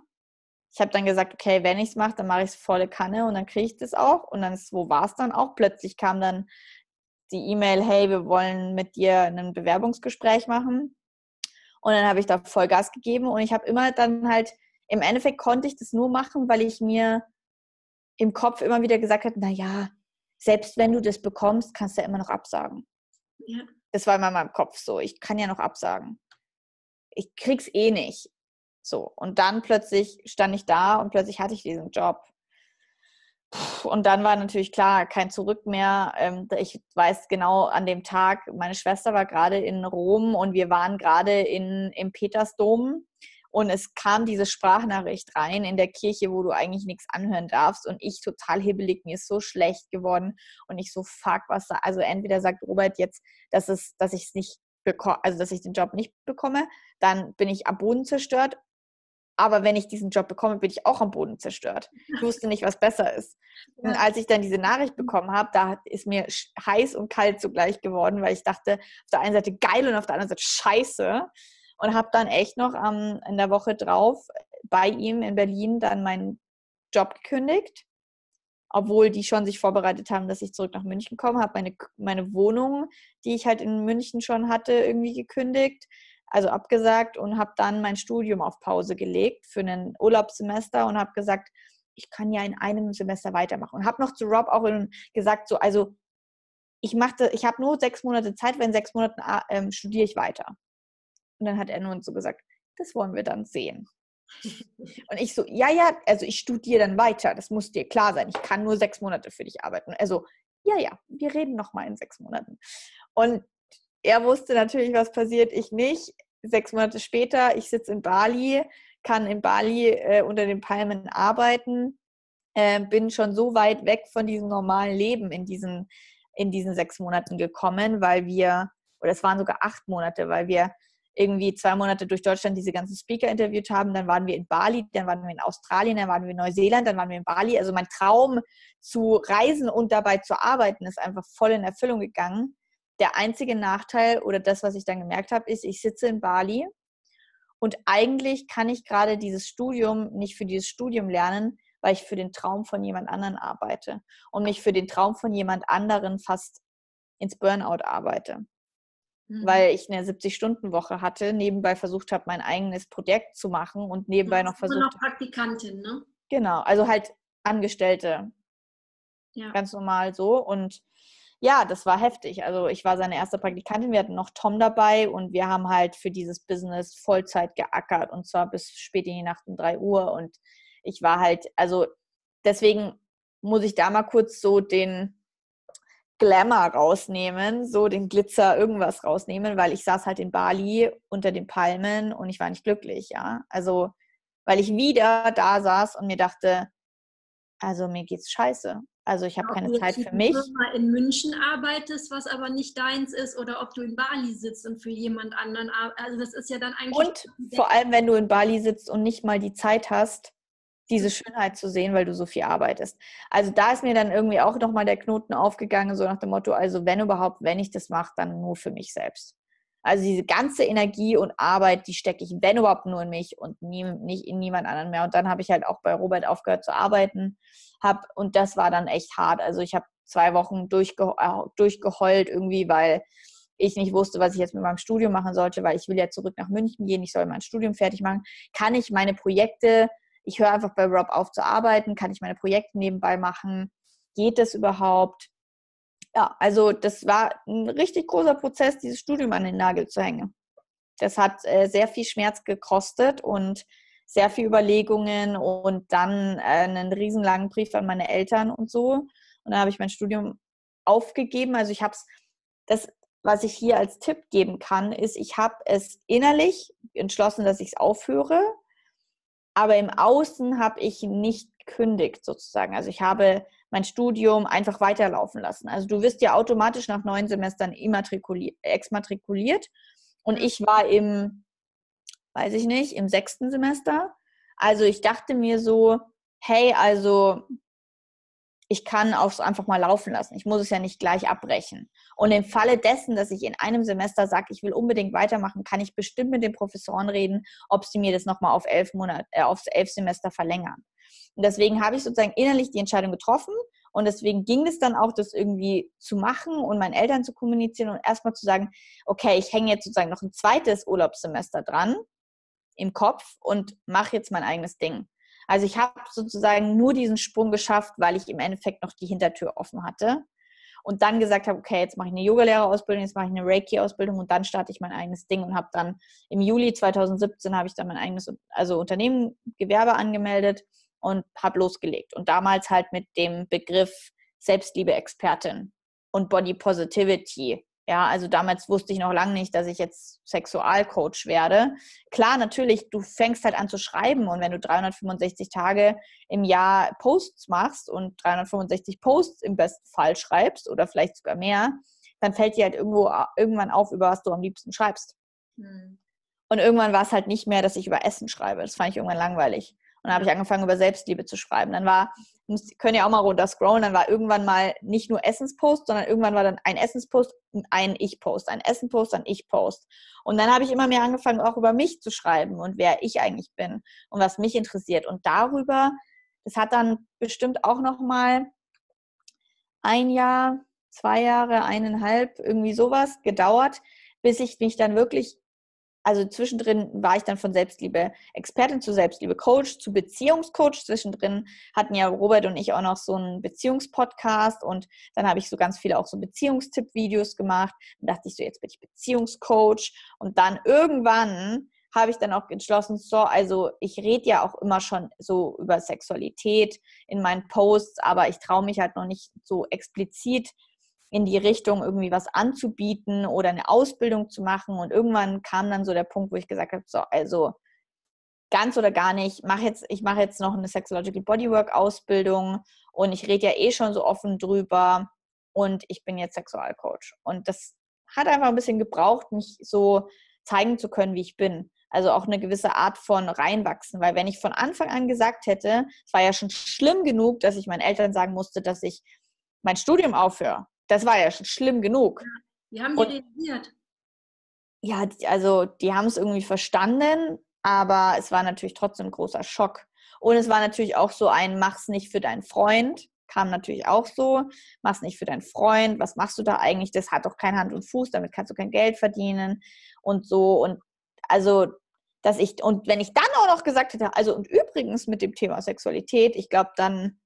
Ich habe dann gesagt, okay, wenn ich es mache, dann mache ich es volle Kanne und dann kriege ich das auch. Und dann wo war es dann auch? Plötzlich kam dann die E-Mail, hey, wir wollen mit dir ein Bewerbungsgespräch machen. Und dann habe ich da voll Gas gegeben und ich habe immer dann halt, im Endeffekt konnte ich das nur machen, weil ich mir im Kopf immer wieder gesagt habe, naja, selbst wenn du das bekommst, kannst du ja immer noch absagen. Ja. Das war immer in meinem Kopf so. Ich kann ja noch absagen. Ich krieg's eh nicht. So. Und dann plötzlich stand ich da und plötzlich hatte ich diesen Job. Und dann war natürlich klar, kein Zurück mehr. Ähm, ich weiß genau an dem Tag, meine Schwester war gerade in Rom und wir waren gerade in, im Petersdom und es kam diese Sprachnachricht rein in der Kirche, wo du eigentlich nichts anhören darfst und ich total hibbelig, mir ist so schlecht geworden und ich so, fuck, was da, also entweder sagt Robert jetzt, dass es, dass ich nicht also dass ich den Job nicht bekomme, dann bin ich am Boden zerstört. Aber wenn ich diesen Job bekomme, bin ich auch am Boden zerstört. Ich wusste nicht, was besser ist. Und als ich dann diese Nachricht bekommen habe, da ist mir heiß und kalt zugleich geworden, weil ich dachte, auf der einen Seite geil und auf der anderen Seite scheiße und habe dann echt noch ähm, in der Woche drauf bei ihm in Berlin dann meinen Job gekündigt, obwohl die schon sich vorbereitet haben, dass ich zurück nach München komme, habe meine, meine Wohnung, die ich halt in München schon hatte, irgendwie gekündigt, also abgesagt und habe dann mein Studium auf Pause gelegt für ein Urlaubssemester und habe gesagt, ich kann ja in einem Semester weitermachen. Und habe noch zu Rob auch gesagt, so, also ich mache, ich habe nur sechs Monate Zeit, wenn sechs Monaten ähm, studiere ich weiter. Und dann hat er nur so gesagt, das wollen wir dann sehen. Und ich so, ja, ja, also ich studiere dann weiter, das muss dir klar sein. Ich kann nur sechs Monate für dich arbeiten. Also, ja, ja, wir reden nochmal in sechs Monaten. Und er wusste natürlich, was passiert, ich nicht. Sechs Monate später, ich sitze in Bali, kann in Bali äh, unter den Palmen arbeiten, äh, bin schon so weit weg von diesem normalen Leben in diesen, in diesen sechs Monaten gekommen, weil wir, oder es waren sogar acht Monate, weil wir irgendwie zwei Monate durch Deutschland diese ganzen Speaker interviewt haben. Dann waren wir in Bali, dann waren wir in Australien, dann waren wir in Neuseeland, dann waren wir in Bali. Also mein Traum zu reisen und dabei zu arbeiten ist einfach voll in Erfüllung gegangen. Der einzige Nachteil oder das, was ich dann gemerkt habe, ist, ich sitze in Bali und eigentlich kann ich gerade dieses Studium nicht für dieses Studium lernen, weil ich für den Traum von jemand anderen arbeite und mich für den Traum von jemand anderen fast ins Burnout arbeite mhm. weil ich eine 70-Stunden-Woche hatte, nebenbei versucht habe, mein eigenes Projekt zu machen und nebenbei noch versucht. noch Praktikantin, ne? Genau, also halt Angestellte. Ja. Ganz normal so. Und ja, das war heftig. Also ich war seine erste Praktikantin, wir hatten noch Tom dabei und wir haben halt für dieses Business Vollzeit geackert und zwar bis spät in die Nacht um 3 Uhr. Und ich war halt, also deswegen muss ich da mal kurz so den, Glamour rausnehmen, so den Glitzer, irgendwas rausnehmen, weil ich saß halt in Bali unter den Palmen und ich war nicht glücklich, ja. Also, weil ich wieder da saß und mir dachte, also mir geht's scheiße. Also ich habe keine Zeit für mich. Ob du in München arbeitest, was aber nicht deins ist, oder ob du in Bali sitzt und für jemand anderen arbeitest. Also das ist ja dann eigentlich. Und vor allem, wenn du in Bali sitzt und nicht mal die Zeit hast, diese Schönheit zu sehen, weil du so viel arbeitest. Also da ist mir dann irgendwie auch nochmal der Knoten aufgegangen, so nach dem Motto, also wenn überhaupt, wenn ich das mache, dann nur für mich selbst. Also diese ganze Energie und Arbeit, die stecke ich, wenn überhaupt, nur in mich und nie, nicht in niemand anderen mehr. Und dann habe ich halt auch bei Robert aufgehört zu arbeiten. Hab, und das war dann echt hart. Also ich habe zwei Wochen durchge äh, durchgeheult irgendwie, weil ich nicht wusste, was ich jetzt mit meinem Studium machen sollte, weil ich will ja zurück nach München gehen, ich soll mein Studium fertig machen. Kann ich meine Projekte ich höre einfach bei Rob auf zu arbeiten, kann ich meine Projekte nebenbei machen, geht das überhaupt? Ja, also das war ein richtig großer Prozess, dieses Studium an den Nagel zu hängen. Das hat äh, sehr viel Schmerz gekostet und sehr viel Überlegungen und dann äh, einen riesenlangen Brief an meine Eltern und so. Und dann habe ich mein Studium aufgegeben. Also ich habe es, das, was ich hier als Tipp geben kann, ist, ich habe es innerlich entschlossen, dass ich es aufhöre aber im Außen habe ich nicht gekündigt sozusagen. Also ich habe mein Studium einfach weiterlaufen lassen. Also du wirst ja automatisch nach neun Semestern exmatrikuliert und ich war im, weiß ich nicht, im sechsten Semester. Also ich dachte mir so, hey, also ich kann auch einfach mal laufen lassen. Ich muss es ja nicht gleich abbrechen. Und im Falle dessen, dass ich in einem Semester sage, ich will unbedingt weitermachen, kann ich bestimmt mit den Professoren reden, ob sie mir das nochmal auf elf Monate, äh, auf elf Semester verlängern. Und deswegen habe ich sozusagen innerlich die Entscheidung getroffen und deswegen ging es dann auch, das irgendwie zu machen und meinen Eltern zu kommunizieren und erstmal zu sagen, okay, ich hänge jetzt sozusagen noch ein zweites Urlaubssemester dran im Kopf und mache jetzt mein eigenes Ding. Also ich habe sozusagen nur diesen Sprung geschafft, weil ich im Endeffekt noch die Hintertür offen hatte und dann gesagt habe, okay, jetzt mache ich eine Yogalehrerausbildung, jetzt mache ich eine Reiki-Ausbildung und dann starte ich mein eigenes Ding und habe dann im Juli 2017 habe ich dann mein eigenes also Unternehmen Gewerbe angemeldet und habe losgelegt und damals halt mit dem Begriff Selbstliebe-Expertin und Body Positivity ja, also damals wusste ich noch lange nicht, dass ich jetzt Sexualcoach werde. Klar, natürlich, du fängst halt an zu schreiben und wenn du 365 Tage im Jahr Posts machst und 365 Posts im besten Fall schreibst oder vielleicht sogar mehr, dann fällt dir halt irgendwo irgendwann auf, über was du am liebsten schreibst. Hm. Und irgendwann war es halt nicht mehr, dass ich über Essen schreibe. Das fand ich irgendwann langweilig. Und dann habe ich angefangen, über Selbstliebe zu schreiben. Dann war, können ja auch mal runter scrollen, dann war irgendwann mal nicht nur Essenspost, sondern irgendwann war dann ein Essenspost, ein Ich-Post, ein Essenpost, ein Ich-Post. Und dann habe ich immer mehr angefangen, auch über mich zu schreiben und wer ich eigentlich bin und was mich interessiert. Und darüber, das hat dann bestimmt auch noch mal ein Jahr, zwei Jahre, eineinhalb, irgendwie sowas gedauert, bis ich mich dann wirklich also zwischendrin war ich dann von Selbstliebe Expertin zu Selbstliebe Coach zu Beziehungscoach. Zwischendrin hatten ja Robert und ich auch noch so einen Beziehungspodcast und dann habe ich so ganz viele auch so Beziehungstipp-Videos gemacht. Dann dachte ich so, jetzt bin ich Beziehungscoach und dann irgendwann habe ich dann auch entschlossen, so, also ich rede ja auch immer schon so über Sexualität in meinen Posts, aber ich traue mich halt noch nicht so explizit in die Richtung irgendwie was anzubieten oder eine Ausbildung zu machen. Und irgendwann kam dann so der Punkt, wo ich gesagt habe, so, also ganz oder gar nicht, mach jetzt, ich mache jetzt noch eine Sexological Bodywork Ausbildung und ich rede ja eh schon so offen drüber und ich bin jetzt Sexualcoach. Und das hat einfach ein bisschen gebraucht, mich so zeigen zu können, wie ich bin. Also auch eine gewisse Art von reinwachsen, weil wenn ich von Anfang an gesagt hätte, es war ja schon schlimm genug, dass ich meinen Eltern sagen musste, dass ich mein Studium aufhöre das war ja schon schlimm genug. Ja. Wie haben die reagiert? Ja, also die haben es irgendwie verstanden, aber es war natürlich trotzdem ein großer Schock. Und es war natürlich auch so ein, mach's nicht für deinen Freund, kam natürlich auch so, mach's nicht für deinen Freund, was machst du da eigentlich? Das hat doch kein Hand und Fuß, damit kannst du kein Geld verdienen und so. Und also, dass ich, und wenn ich dann auch noch gesagt hätte, also und übrigens mit dem Thema Sexualität, ich glaube, dann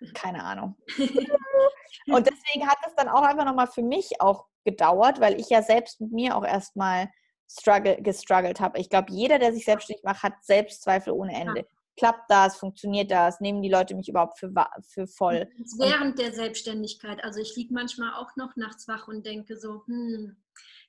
keine Ahnung. Und deswegen hat es dann auch einfach nochmal für mich auch gedauert, weil ich ja selbst mit mir auch erstmal struggle, gestruggelt habe. Ich glaube, jeder, der sich selbstständig macht, hat Selbstzweifel ohne Ende. Ja. Klappt das? Funktioniert das? Nehmen die Leute mich überhaupt für, für voll? Während der Selbstständigkeit. Also ich liege manchmal auch noch nachts wach und denke so, hm,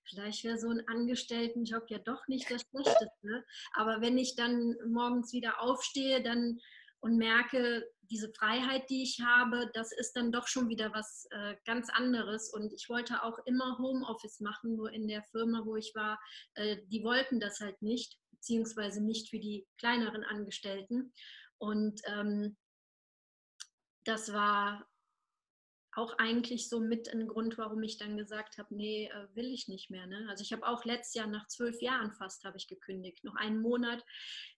vielleicht wäre so ein Angestelltenjob ja doch nicht das Schlechteste. Aber wenn ich dann morgens wieder aufstehe, dann und merke, diese Freiheit, die ich habe, das ist dann doch schon wieder was äh, ganz anderes. Und ich wollte auch immer Homeoffice machen, nur in der Firma, wo ich war, äh, die wollten das halt nicht, beziehungsweise nicht für die kleineren Angestellten. Und ähm, das war auch eigentlich so mit ein Grund, warum ich dann gesagt habe, nee, äh, will ich nicht mehr. Ne? Also ich habe auch letztes Jahr nach zwölf Jahren fast habe ich gekündigt. Noch einen Monat,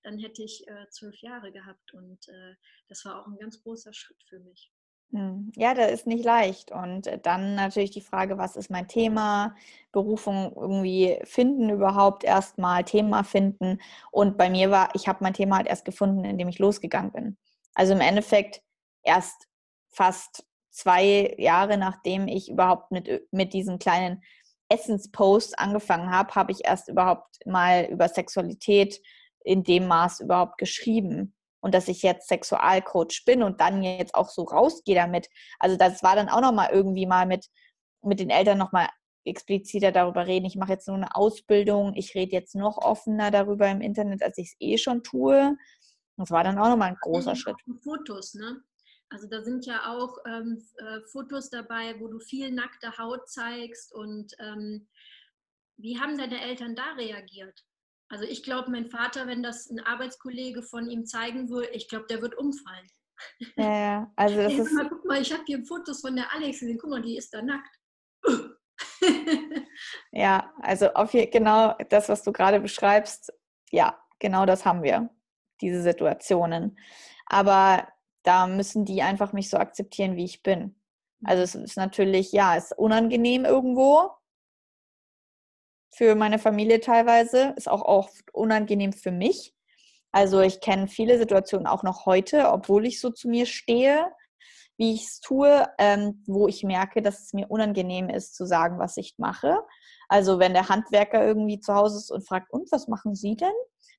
dann hätte ich äh, zwölf Jahre gehabt und äh, das war auch ein ganz großer Schritt für mich. Hm, ja, das ist nicht leicht. Und dann natürlich die Frage, was ist mein Thema? Berufung irgendwie finden überhaupt erstmal, Thema finden. Und bei mir war, ich habe mein Thema halt erst gefunden, indem ich losgegangen bin. Also im Endeffekt erst fast zwei Jahre nachdem ich überhaupt mit, mit diesen kleinen Essensposts angefangen habe, habe ich erst überhaupt mal über Sexualität in dem Maß überhaupt geschrieben. Und dass ich jetzt Sexualcoach bin und dann jetzt auch so rausgehe damit. Also das war dann auch nochmal irgendwie mal mit, mit den Eltern nochmal expliziter darüber reden. Ich mache jetzt nur eine Ausbildung. Ich rede jetzt noch offener darüber im Internet, als ich es eh schon tue. Das war dann auch nochmal ein großer Schritt. Fotos, ne? Also da sind ja auch ähm, äh, Fotos dabei, wo du viel nackte Haut zeigst. Und ähm, wie haben deine Eltern da reagiert? Also ich glaube, mein Vater, wenn das ein Arbeitskollege von ihm zeigen würde, ich glaube, der wird umfallen. Ja, ja. also das ist... Mal, guck mal, ich habe hier Fotos von der Alex gesehen. Guck mal, die ist da nackt. ja, also auf hier, genau das, was du gerade beschreibst, ja, genau das haben wir, diese Situationen. Aber da müssen die einfach mich so akzeptieren, wie ich bin. Also es ist natürlich, ja, es ist unangenehm irgendwo für meine Familie teilweise, ist auch oft unangenehm für mich. Also ich kenne viele Situationen auch noch heute, obwohl ich so zu mir stehe, wie ich es tue, ähm, wo ich merke, dass es mir unangenehm ist zu sagen, was ich mache. Also wenn der Handwerker irgendwie zu Hause ist und fragt, und was machen Sie denn?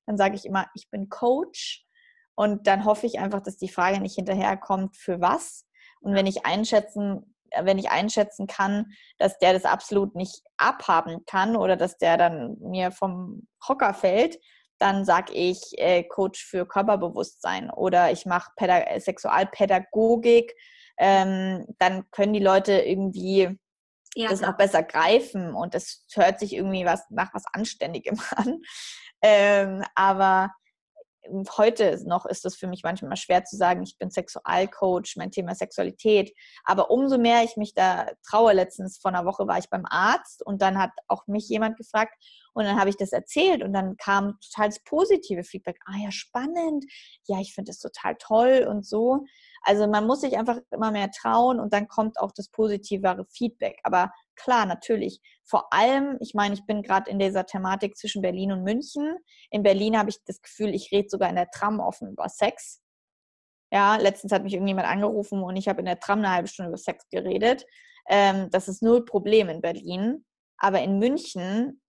Dann sage ich immer, ich bin Coach und dann hoffe ich einfach, dass die Frage nicht hinterherkommt, für was. Und wenn ich einschätzen, wenn ich einschätzen kann, dass der das absolut nicht abhaben kann oder dass der dann mir vom Hocker fällt, dann sage ich äh, Coach für Körperbewusstsein oder ich mache Pädag Sexualpädagogik. Ähm, dann können die Leute irgendwie ja, das noch besser greifen und das hört sich irgendwie was nach was Anständigem an. Ähm, aber heute noch ist es für mich manchmal schwer zu sagen, ich bin Sexualcoach, mein Thema Sexualität. Aber umso mehr ich mich da traue, letztens vor einer Woche war ich beim Arzt und dann hat auch mich jemand gefragt und dann habe ich das erzählt und dann kam total das positive Feedback. Ah ja, spannend. Ja, ich finde es total toll und so. Also man muss sich einfach immer mehr trauen und dann kommt auch das positivere Feedback. Aber klar, natürlich. Vor allem, ich meine, ich bin gerade in dieser Thematik zwischen Berlin und München. In Berlin habe ich das Gefühl, ich rede sogar in der Tram offen über Sex. Ja, letztens hat mich irgendjemand angerufen und ich habe in der Tram eine halbe Stunde über Sex geredet. Ähm, das ist null Problem in Berlin. Aber in München,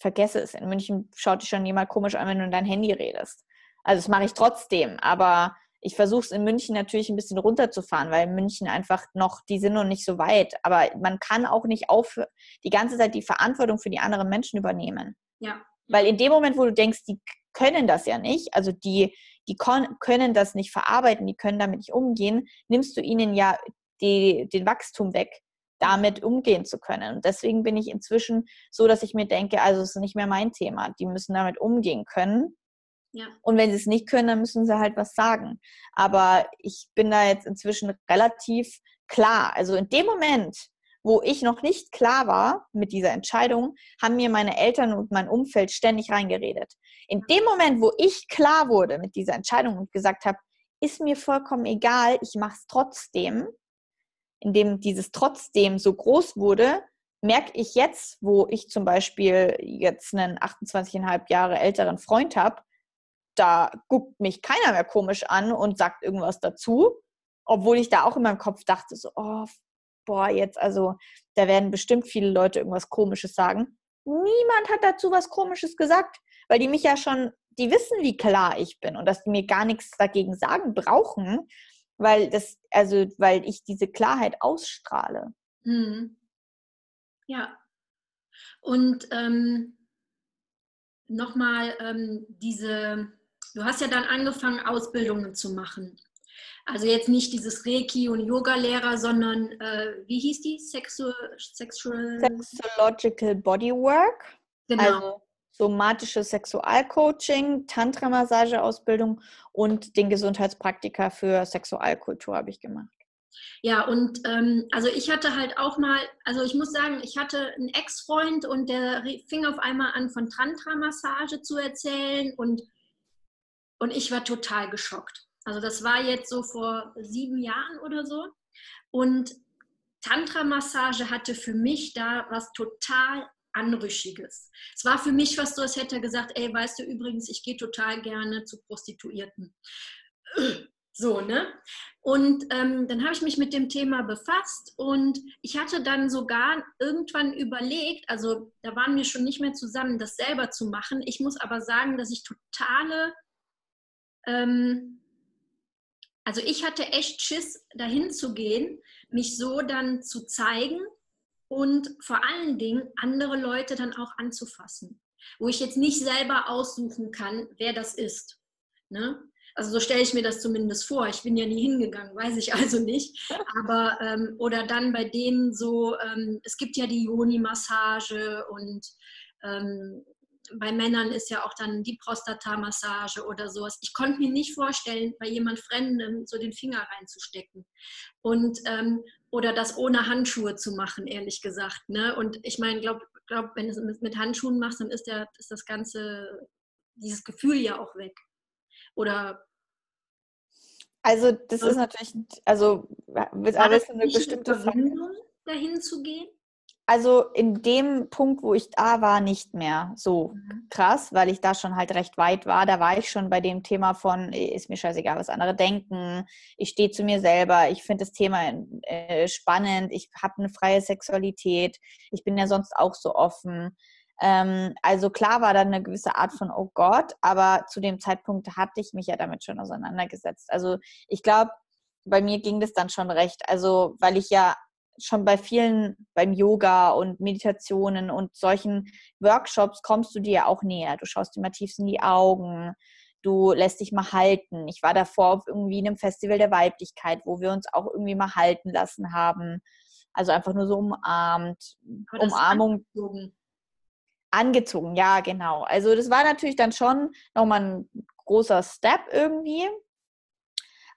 vergesse es. In München schaut dich schon jemand komisch an, wenn du in dein Handy redest. Also das mache ich trotzdem. Aber ich versuche es in München natürlich ein bisschen runterzufahren, weil in München einfach noch, die sind noch nicht so weit. Aber man kann auch nicht auf die ganze Zeit die Verantwortung für die anderen Menschen übernehmen. Ja. Weil in dem Moment, wo du denkst, die können das ja nicht, also die, die können das nicht verarbeiten, die können damit nicht umgehen, nimmst du ihnen ja die, den Wachstum weg, damit umgehen zu können. Und deswegen bin ich inzwischen so, dass ich mir denke, also es ist nicht mehr mein Thema. Die müssen damit umgehen können. Ja. Und wenn sie es nicht können, dann müssen sie halt was sagen. Aber ich bin da jetzt inzwischen relativ klar. Also in dem Moment, wo ich noch nicht klar war mit dieser Entscheidung, haben mir meine Eltern und mein Umfeld ständig reingeredet. In dem Moment, wo ich klar wurde mit dieser Entscheidung und gesagt habe, ist mir vollkommen egal, ich mache es trotzdem, indem dieses trotzdem so groß wurde, merke ich jetzt, wo ich zum Beispiel jetzt einen 28,5 Jahre älteren Freund habe, da guckt mich keiner mehr komisch an und sagt irgendwas dazu, obwohl ich da auch in meinem Kopf dachte, so, oh, boah, jetzt, also, da werden bestimmt viele Leute irgendwas Komisches sagen. Niemand hat dazu was Komisches gesagt, weil die mich ja schon, die wissen, wie klar ich bin und dass die mir gar nichts dagegen sagen brauchen, weil das, also, weil ich diese Klarheit ausstrahle. Hm. Ja. Und ähm, nochmal ähm, diese Du hast ja dann angefangen, Ausbildungen zu machen. Also jetzt nicht dieses Reiki und Yoga-Lehrer, sondern äh, wie hieß die? Sexu Sexual Sexological Bodywork. Genau. Also somatische Sexualcoaching, Tantra-Massage-Ausbildung und den Gesundheitspraktiker für Sexualkultur habe ich gemacht. Ja, und ähm, also ich hatte halt auch mal, also ich muss sagen, ich hatte einen Ex-Freund und der fing auf einmal an, von Tantra-Massage zu erzählen und und ich war total geschockt. Also das war jetzt so vor sieben Jahren oder so. Und Tantra-Massage hatte für mich da was total Anrüchiges. Es war für mich fast so, als hätte er gesagt, ey, weißt du übrigens, ich gehe total gerne zu Prostituierten. So, ne? Und ähm, dann habe ich mich mit dem Thema befasst und ich hatte dann sogar irgendwann überlegt, also da waren wir schon nicht mehr zusammen, das selber zu machen. Ich muss aber sagen, dass ich totale ähm, also ich hatte echt Schiss, dahin zu gehen, mich so dann zu zeigen und vor allen Dingen andere Leute dann auch anzufassen, wo ich jetzt nicht selber aussuchen kann, wer das ist. Ne? Also so stelle ich mir das zumindest vor. Ich bin ja nie hingegangen, weiß ich also nicht. Aber ähm, oder dann bei denen so, ähm, es gibt ja die Joni-Massage und ähm, bei Männern ist ja auch dann die Prostata-Massage oder sowas. Ich konnte mir nicht vorstellen, bei jemand Fremdem so den Finger reinzustecken. Und ähm, oder das ohne Handschuhe zu machen, ehrlich gesagt. Ne? Und ich meine, glaube, glaub, wenn du es mit, Handschuhen machst, dann ist, der, ist das ganze, dieses Gefühl ja auch weg. Oder also das ist natürlich, also alles eine bestimmte Verbindung dahin zu gehen? Also in dem Punkt, wo ich da war, nicht mehr so mhm. krass, weil ich da schon halt recht weit war. Da war ich schon bei dem Thema von, ist mir scheißegal, was andere denken. Ich stehe zu mir selber. Ich finde das Thema äh, spannend. Ich habe eine freie Sexualität. Ich bin ja sonst auch so offen. Ähm, also klar war da eine gewisse Art von, oh Gott, aber zu dem Zeitpunkt hatte ich mich ja damit schon auseinandergesetzt. Also ich glaube, bei mir ging das dann schon recht. Also weil ich ja schon bei vielen, beim Yoga und Meditationen und solchen Workshops kommst du dir auch näher. Du schaust dir mal tiefst in die Augen, du lässt dich mal halten. Ich war davor auf irgendwie einem Festival der Weiblichkeit, wo wir uns auch irgendwie mal halten lassen haben. Also einfach nur so umarmt. Umarmung. Angezogen. angezogen, ja, genau. Also das war natürlich dann schon nochmal ein großer Step irgendwie.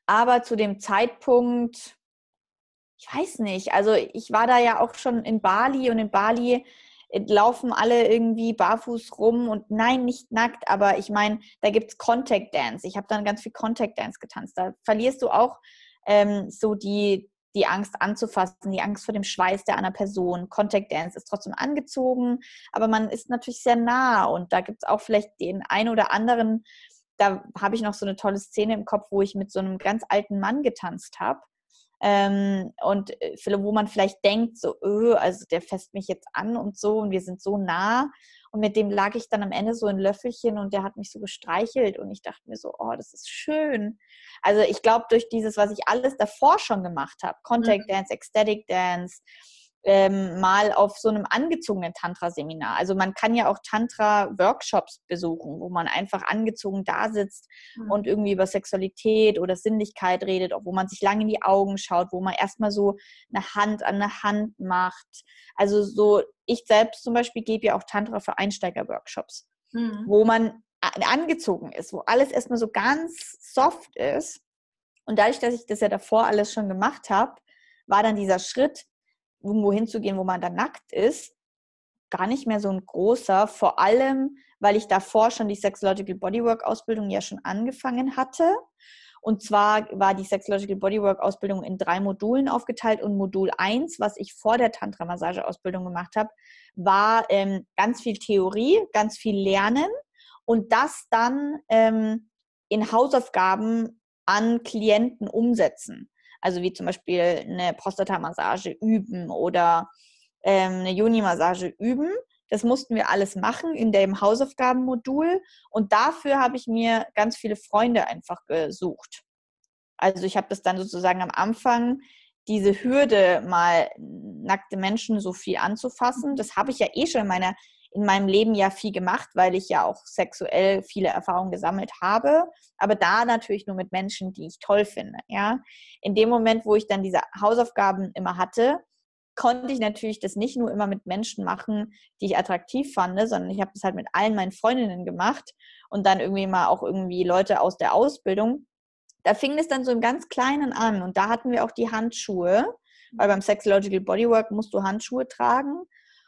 Aber zu dem Zeitpunkt, ich weiß nicht, also ich war da ja auch schon in Bali und in Bali äh, laufen alle irgendwie barfuß rum und nein, nicht nackt, aber ich meine, da gibt es Contact Dance. Ich habe dann ganz viel Contact Dance getanzt. Da verlierst du auch ähm, so die, die Angst anzufassen, die Angst vor dem Schweiß der anderen Person. Contact Dance ist trotzdem angezogen, aber man ist natürlich sehr nah und da gibt es auch vielleicht den einen oder anderen, da habe ich noch so eine tolle Szene im Kopf, wo ich mit so einem ganz alten Mann getanzt habe ähm, und äh, wo man vielleicht denkt, so, öh, also der fässt mich jetzt an und so und wir sind so nah. Und mit dem lag ich dann am Ende so in Löffelchen und der hat mich so gestreichelt und ich dachte mir so, oh, das ist schön. Also ich glaube, durch dieses, was ich alles davor schon gemacht habe, Contact mhm. Dance, Ecstatic Dance, ähm, mal auf so einem angezogenen Tantra-Seminar. Also man kann ja auch Tantra-Workshops besuchen, wo man einfach angezogen da sitzt mhm. und irgendwie über Sexualität oder Sinnlichkeit redet, wo man sich lange in die Augen schaut, wo man erstmal so eine Hand an eine Hand macht. Also so, ich selbst zum Beispiel gebe ja auch Tantra für Einsteiger-Workshops, mhm. wo man angezogen ist, wo alles erstmal so ganz soft ist. Und dadurch, dass ich das ja davor alles schon gemacht habe, war dann dieser Schritt, irgendwo hinzugehen, wo man dann nackt ist, gar nicht mehr so ein großer. Vor allem, weil ich davor schon die Sexological Bodywork Ausbildung ja schon angefangen hatte. Und zwar war die Sexological Bodywork Ausbildung in drei Modulen aufgeteilt und Modul 1, was ich vor der Tantra-Massage Ausbildung gemacht habe, war ähm, ganz viel Theorie, ganz viel Lernen und das dann ähm, in Hausaufgaben an Klienten umsetzen. Also wie zum Beispiel eine Prostatamassage üben oder ähm, eine Juni-Massage üben. Das mussten wir alles machen in dem Hausaufgabenmodul. Und dafür habe ich mir ganz viele Freunde einfach gesucht. Also ich habe das dann sozusagen am Anfang diese Hürde, mal nackte Menschen so viel anzufassen, das habe ich ja eh schon in meiner in meinem Leben ja viel gemacht, weil ich ja auch sexuell viele Erfahrungen gesammelt habe, aber da natürlich nur mit Menschen, die ich toll finde, ja. In dem Moment, wo ich dann diese Hausaufgaben immer hatte, konnte ich natürlich das nicht nur immer mit Menschen machen, die ich attraktiv fand, sondern ich habe das halt mit allen meinen Freundinnen gemacht und dann irgendwie mal auch irgendwie Leute aus der Ausbildung. Da fing es dann so im ganz Kleinen an und da hatten wir auch die Handschuhe, weil beim Sexological Bodywork musst du Handschuhe tragen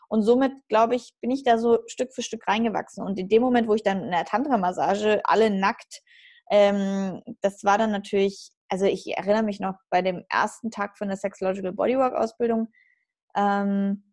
und somit, glaube ich, bin ich da so Stück für Stück reingewachsen. Und in dem Moment, wo ich dann in der Tantra-Massage alle nackt, ähm, das war dann natürlich, also ich erinnere mich noch bei dem ersten Tag von der Sexological Bodywork-Ausbildung, ähm,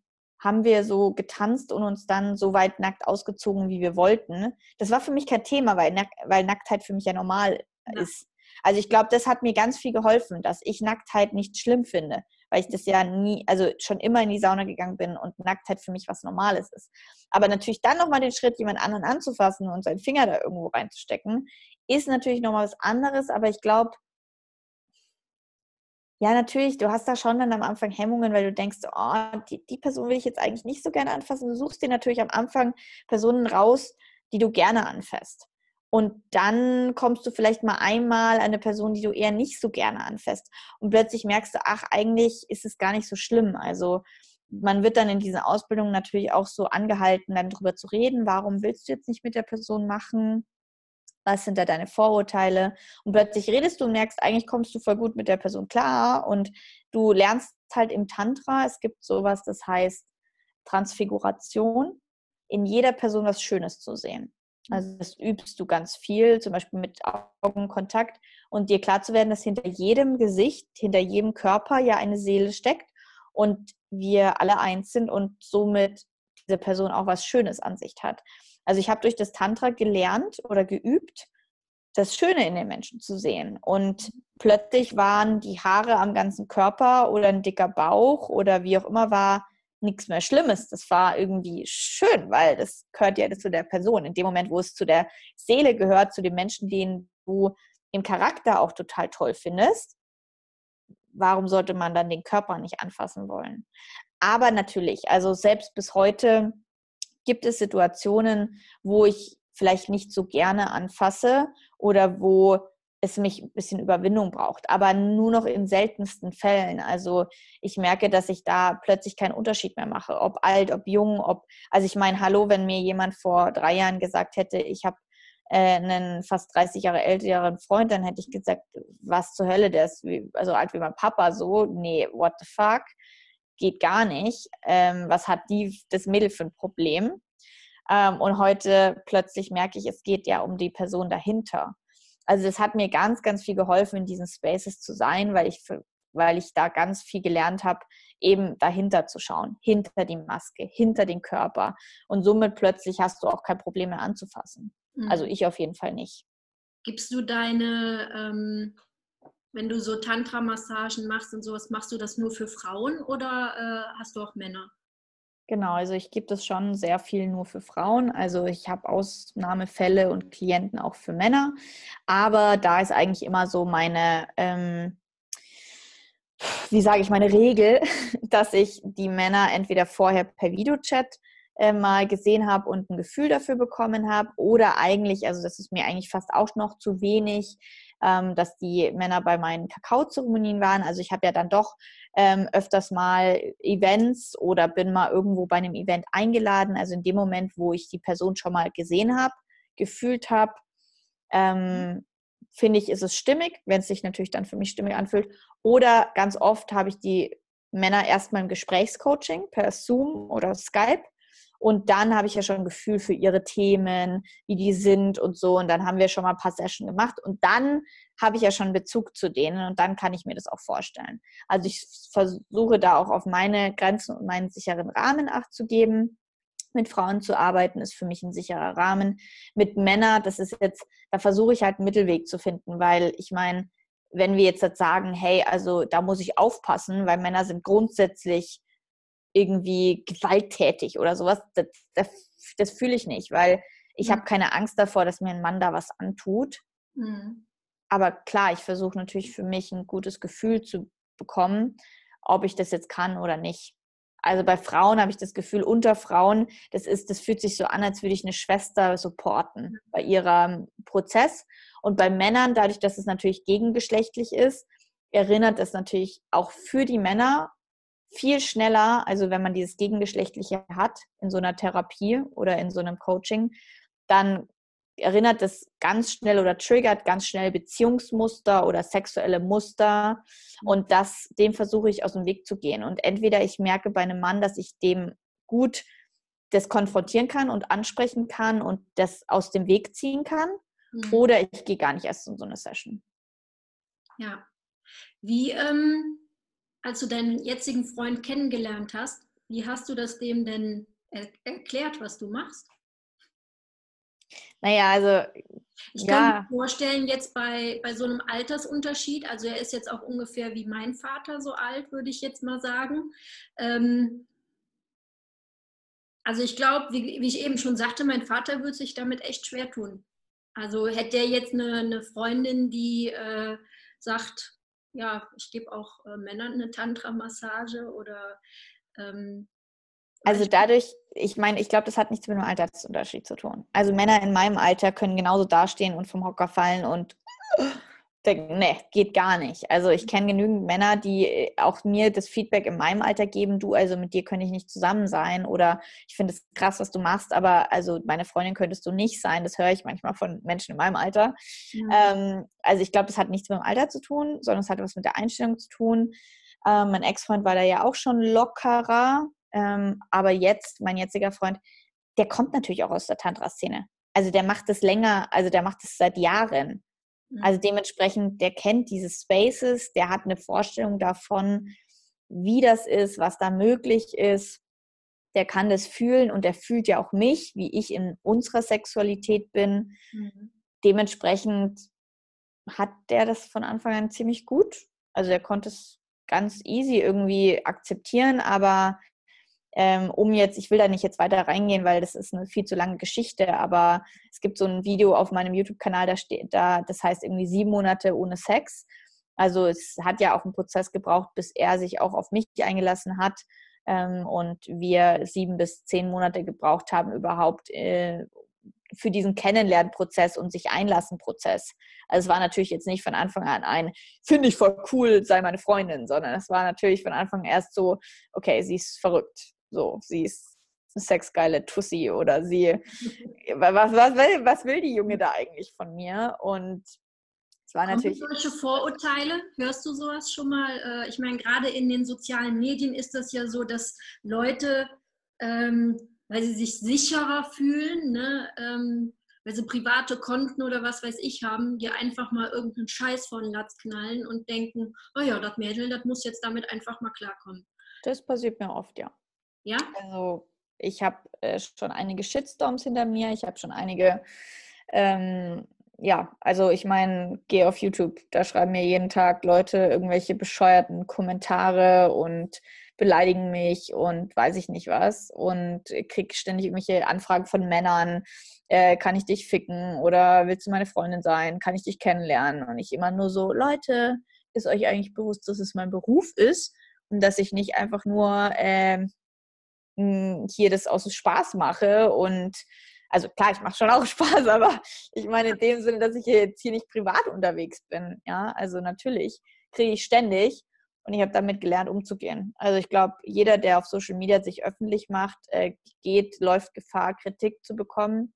haben wir so getanzt und uns dann so weit nackt ausgezogen, wie wir wollten. Das war für mich kein Thema, weil, Nack weil Nacktheit für mich ja normal ja. ist. Also ich glaube, das hat mir ganz viel geholfen, dass ich Nacktheit nicht schlimm finde weil ich das ja nie, also schon immer in die Sauna gegangen bin und Nacktheit für mich was Normales ist. Aber natürlich dann nochmal den Schritt, jemand anderen anzufassen und seinen Finger da irgendwo reinzustecken, ist natürlich nochmal was anderes, aber ich glaube, ja, natürlich, du hast da schon dann am Anfang Hemmungen, weil du denkst, oh, die, die Person will ich jetzt eigentlich nicht so gerne anfassen. Du suchst dir natürlich am Anfang Personen raus, die du gerne anfasst. Und dann kommst du vielleicht mal einmal an eine Person, die du eher nicht so gerne anfasst. Und plötzlich merkst du, ach, eigentlich ist es gar nicht so schlimm. Also man wird dann in diesen Ausbildungen natürlich auch so angehalten, dann darüber zu reden, warum willst du jetzt nicht mit der Person machen? Was sind da deine Vorurteile? Und plötzlich redest du und merkst, eigentlich kommst du voll gut mit der Person klar und du lernst halt im Tantra, es gibt sowas, das heißt Transfiguration, in jeder Person was Schönes zu sehen. Also das übst du ganz viel, zum Beispiel mit Augenkontakt und dir klar zu werden, dass hinter jedem Gesicht, hinter jedem Körper ja eine Seele steckt und wir alle eins sind und somit diese Person auch was Schönes an sich hat. Also ich habe durch das Tantra gelernt oder geübt, das Schöne in den Menschen zu sehen. Und plötzlich waren die Haare am ganzen Körper oder ein dicker Bauch oder wie auch immer war nichts mehr Schlimmes. Das war irgendwie schön, weil das gehört ja zu der Person. In dem Moment, wo es zu der Seele gehört, zu den Menschen, den du im Charakter auch total toll findest, warum sollte man dann den Körper nicht anfassen wollen? Aber natürlich, also selbst bis heute gibt es Situationen, wo ich vielleicht nicht so gerne anfasse oder wo es mich ein bisschen Überwindung braucht, aber nur noch in seltensten Fällen. Also ich merke, dass ich da plötzlich keinen Unterschied mehr mache, ob alt, ob jung, ob, also ich meine, hallo, wenn mir jemand vor drei Jahren gesagt hätte, ich habe äh, einen fast 30 Jahre älteren Freund, dann hätte ich gesagt, was zur Hölle, der ist wie, also alt wie mein Papa, so, nee, what the fuck, geht gar nicht. Ähm, was hat die, das Mädel für ein Problem? Ähm, und heute plötzlich merke ich, es geht ja um die Person dahinter. Also das hat mir ganz, ganz viel geholfen, in diesen Spaces zu sein, weil ich, weil ich da ganz viel gelernt habe, eben dahinter zu schauen, hinter die Maske, hinter den Körper. Und somit plötzlich hast du auch kein Problem mehr anzufassen. Also mhm. Also ich auf jeden Fall nicht. Gibst du deine, ähm, wenn du so Tantra-Massagen machst und sowas, machst du das nur für Frauen oder äh, hast du auch Männer? Genau, also ich gebe das schon sehr viel nur für Frauen. Also ich habe Ausnahmefälle und Klienten auch für Männer. Aber da ist eigentlich immer so meine, ähm, wie sage ich, meine Regel, dass ich die Männer entweder vorher per Videochat äh, mal gesehen habe und ein Gefühl dafür bekommen habe. Oder eigentlich, also das ist mir eigentlich fast auch noch zu wenig, ähm, dass die Männer bei meinen Kakaozeremonien waren. Also ich habe ja dann doch ähm, öfters mal Events oder bin mal irgendwo bei einem Event eingeladen. Also in dem Moment, wo ich die Person schon mal gesehen habe, gefühlt habe, ähm, finde ich, ist es stimmig, wenn es sich natürlich dann für mich stimmig anfühlt. Oder ganz oft habe ich die Männer erstmal im Gesprächscoaching per Zoom oder Skype und dann habe ich ja schon ein Gefühl für ihre Themen, wie die sind und so. Und dann haben wir schon mal ein paar Sessions gemacht. Und dann habe ich ja schon Bezug zu denen und dann kann ich mir das auch vorstellen. Also ich versuche da auch auf meine Grenzen und meinen sicheren Rahmen Acht zu geben. Mit Frauen zu arbeiten ist für mich ein sicherer Rahmen. Mit Männern, das ist jetzt, da versuche ich halt einen Mittelweg zu finden, weil ich meine, wenn wir jetzt sagen, hey, also da muss ich aufpassen, weil Männer sind grundsätzlich irgendwie gewalttätig oder sowas. Das, das, das fühle ich nicht, weil ich mhm. habe keine Angst davor, dass mir ein Mann da was antut. Mhm. Aber klar, ich versuche natürlich für mich ein gutes Gefühl zu bekommen, ob ich das jetzt kann oder nicht. Also bei Frauen habe ich das Gefühl, unter Frauen, das ist, das fühlt sich so an, als würde ich eine Schwester supporten bei ihrem Prozess. Und bei Männern, dadurch, dass es natürlich gegengeschlechtlich ist, erinnert es natürlich auch für die Männer viel schneller, also wenn man dieses Gegengeschlechtliche hat in so einer Therapie oder in so einem Coaching, dann erinnert es ganz schnell oder triggert ganz schnell Beziehungsmuster oder sexuelle Muster und das, dem versuche ich aus dem Weg zu gehen. Und entweder ich merke bei einem Mann, dass ich dem gut das konfrontieren kann und ansprechen kann und das aus dem Weg ziehen kann, mhm. oder ich gehe gar nicht erst in so eine Session. Ja. Wie ähm, als du deinen jetzigen Freund kennengelernt hast, wie hast du das dem denn er erklärt, was du machst? Naja, also. Ich ja. kann mir vorstellen, jetzt bei, bei so einem Altersunterschied, also er ist jetzt auch ungefähr wie mein Vater so alt, würde ich jetzt mal sagen. Ähm, also ich glaube, wie, wie, ich eben schon sagte, mein Vater würde sich damit echt schwer tun. Also hätte er jetzt eine, eine Freundin, die äh, sagt, ja, ich gebe auch äh, Männern eine Tantra-Massage oder. Ähm, also dadurch, ich meine, ich glaube, das hat nichts mit dem Altersunterschied zu tun. Also Männer in meinem Alter können genauso dastehen und vom Hocker fallen und denken, nee, geht gar nicht. Also ich kenne genügend Männer, die äh, auch mir das Feedback in meinem Alter geben, du, also mit dir könnte ich nicht zusammen sein oder ich finde es krass, was du machst, aber also meine Freundin könntest du nicht sein. Das höre ich manchmal von Menschen in meinem Alter. Mhm. Ähm, also ich glaube, das hat nichts mit dem Alter zu tun, sondern es hat was mit der Einstellung zu tun. Ähm, mein Ex-Freund war da ja auch schon lockerer, ähm, aber jetzt, mein jetziger Freund, der kommt natürlich auch aus der Tantra-Szene. Also der macht das länger, also der macht das seit Jahren. Also mhm. dementsprechend, der kennt diese Spaces, der hat eine Vorstellung davon, wie das ist, was da möglich ist. Der kann das fühlen und der fühlt ja auch mich, wie ich in unserer Sexualität bin. Mhm. Dementsprechend hat der das von Anfang an ziemlich gut. Also er konnte es ganz easy irgendwie akzeptieren, aber ähm, um jetzt, ich will da nicht jetzt weiter reingehen, weil das ist eine viel zu lange Geschichte, aber es gibt so ein Video auf meinem YouTube-Kanal, da steht da, das heißt irgendwie sieben Monate ohne Sex. Also es hat ja auch einen Prozess gebraucht, bis er sich auch auf mich eingelassen hat ähm, und wir sieben bis zehn Monate gebraucht haben überhaupt äh, für diesen Kennenlernprozess und sich einlassen Prozess. Also es war natürlich jetzt nicht von Anfang an ein, finde ich voll cool, sei meine Freundin, sondern es war natürlich von Anfang an erst so, okay, sie ist verrückt. So, sie ist eine sexgeile Tussi oder sie, was, was, will, was will die Junge da eigentlich von mir? Und es war natürlich. solche Vorurteile? Hörst du sowas schon mal? Äh, ich meine, gerade in den sozialen Medien ist das ja so, dass Leute, ähm, weil sie sich sicherer fühlen, ne, ähm, weil sie private Konten oder was weiß ich haben, dir einfach mal irgendeinen Scheiß vor den Latz knallen und denken, oh ja, das Mädel, das muss jetzt damit einfach mal klarkommen. Das passiert mir oft, ja. Ja. Also ich habe äh, schon einige Shitstorms hinter mir. Ich habe schon einige, ähm, ja, also ich meine, gehe auf YouTube, da schreiben mir jeden Tag Leute irgendwelche bescheuerten Kommentare und beleidigen mich und weiß ich nicht was und kriege ständig irgendwelche Anfragen von Männern, äh, kann ich dich ficken oder willst du meine Freundin sein, kann ich dich kennenlernen und ich immer nur so, Leute, ist euch eigentlich bewusst, dass es mein Beruf ist und dass ich nicht einfach nur äh, hier das aus Spaß mache und also klar, ich mache schon auch Spaß, aber ich meine in dem Sinne, dass ich jetzt hier nicht privat unterwegs bin. Ja, also natürlich kriege ich ständig und ich habe damit gelernt, umzugehen. Also ich glaube, jeder, der auf Social Media sich öffentlich macht, äh, geht, läuft Gefahr, Kritik zu bekommen.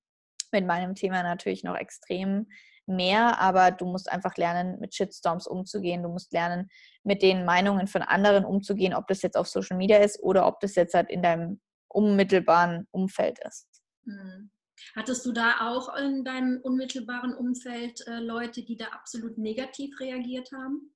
Mit meinem Thema natürlich noch extrem mehr, aber du musst einfach lernen, mit Shitstorms umzugehen. Du musst lernen, mit den Meinungen von anderen umzugehen, ob das jetzt auf Social Media ist oder ob das jetzt halt in deinem unmittelbaren Umfeld ist. Hm. Hattest du da auch in deinem unmittelbaren Umfeld äh, Leute, die da absolut negativ reagiert haben?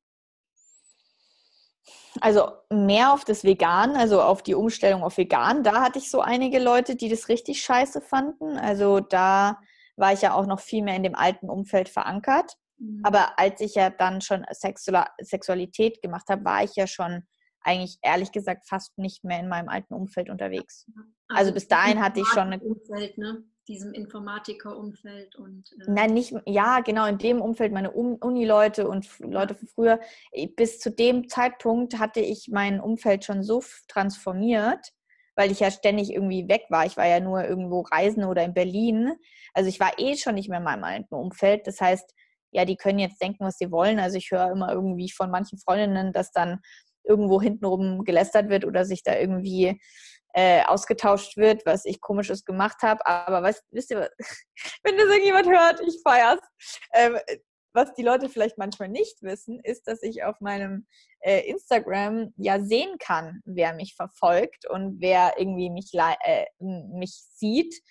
Also mehr auf das Vegan, also auf die Umstellung auf Vegan. Da hatte ich so einige Leute, die das richtig scheiße fanden. Also da war ich ja auch noch viel mehr in dem alten Umfeld verankert. Mhm. Aber als ich ja dann schon Sexualität gemacht habe, war ich ja schon eigentlich ehrlich gesagt fast nicht mehr in meinem alten Umfeld unterwegs. Also, also bis dahin hatte ich schon eine Umfeld, ne? diesem Informatiker-Umfeld und äh nein nicht ja genau in dem Umfeld meine Uni-Leute und Leute von früher bis zu dem Zeitpunkt hatte ich mein Umfeld schon so transformiert weil ich ja ständig irgendwie weg war. Ich war ja nur irgendwo reisen oder in Berlin. Also ich war eh schon nicht mehr in meinem alten Umfeld. Das heißt, ja, die können jetzt denken, was sie wollen. Also ich höre immer irgendwie von manchen Freundinnen, dass dann irgendwo hintenrum gelästert wird oder sich da irgendwie äh, ausgetauscht wird, was ich komisches gemacht habe. Aber was, wisst ihr, wenn das irgendjemand hört, ich feier's. Ähm, was die Leute vielleicht manchmal nicht wissen, ist, dass ich auf meinem äh, Instagram ja sehen kann, wer mich verfolgt und wer irgendwie mich, äh, mich sieht.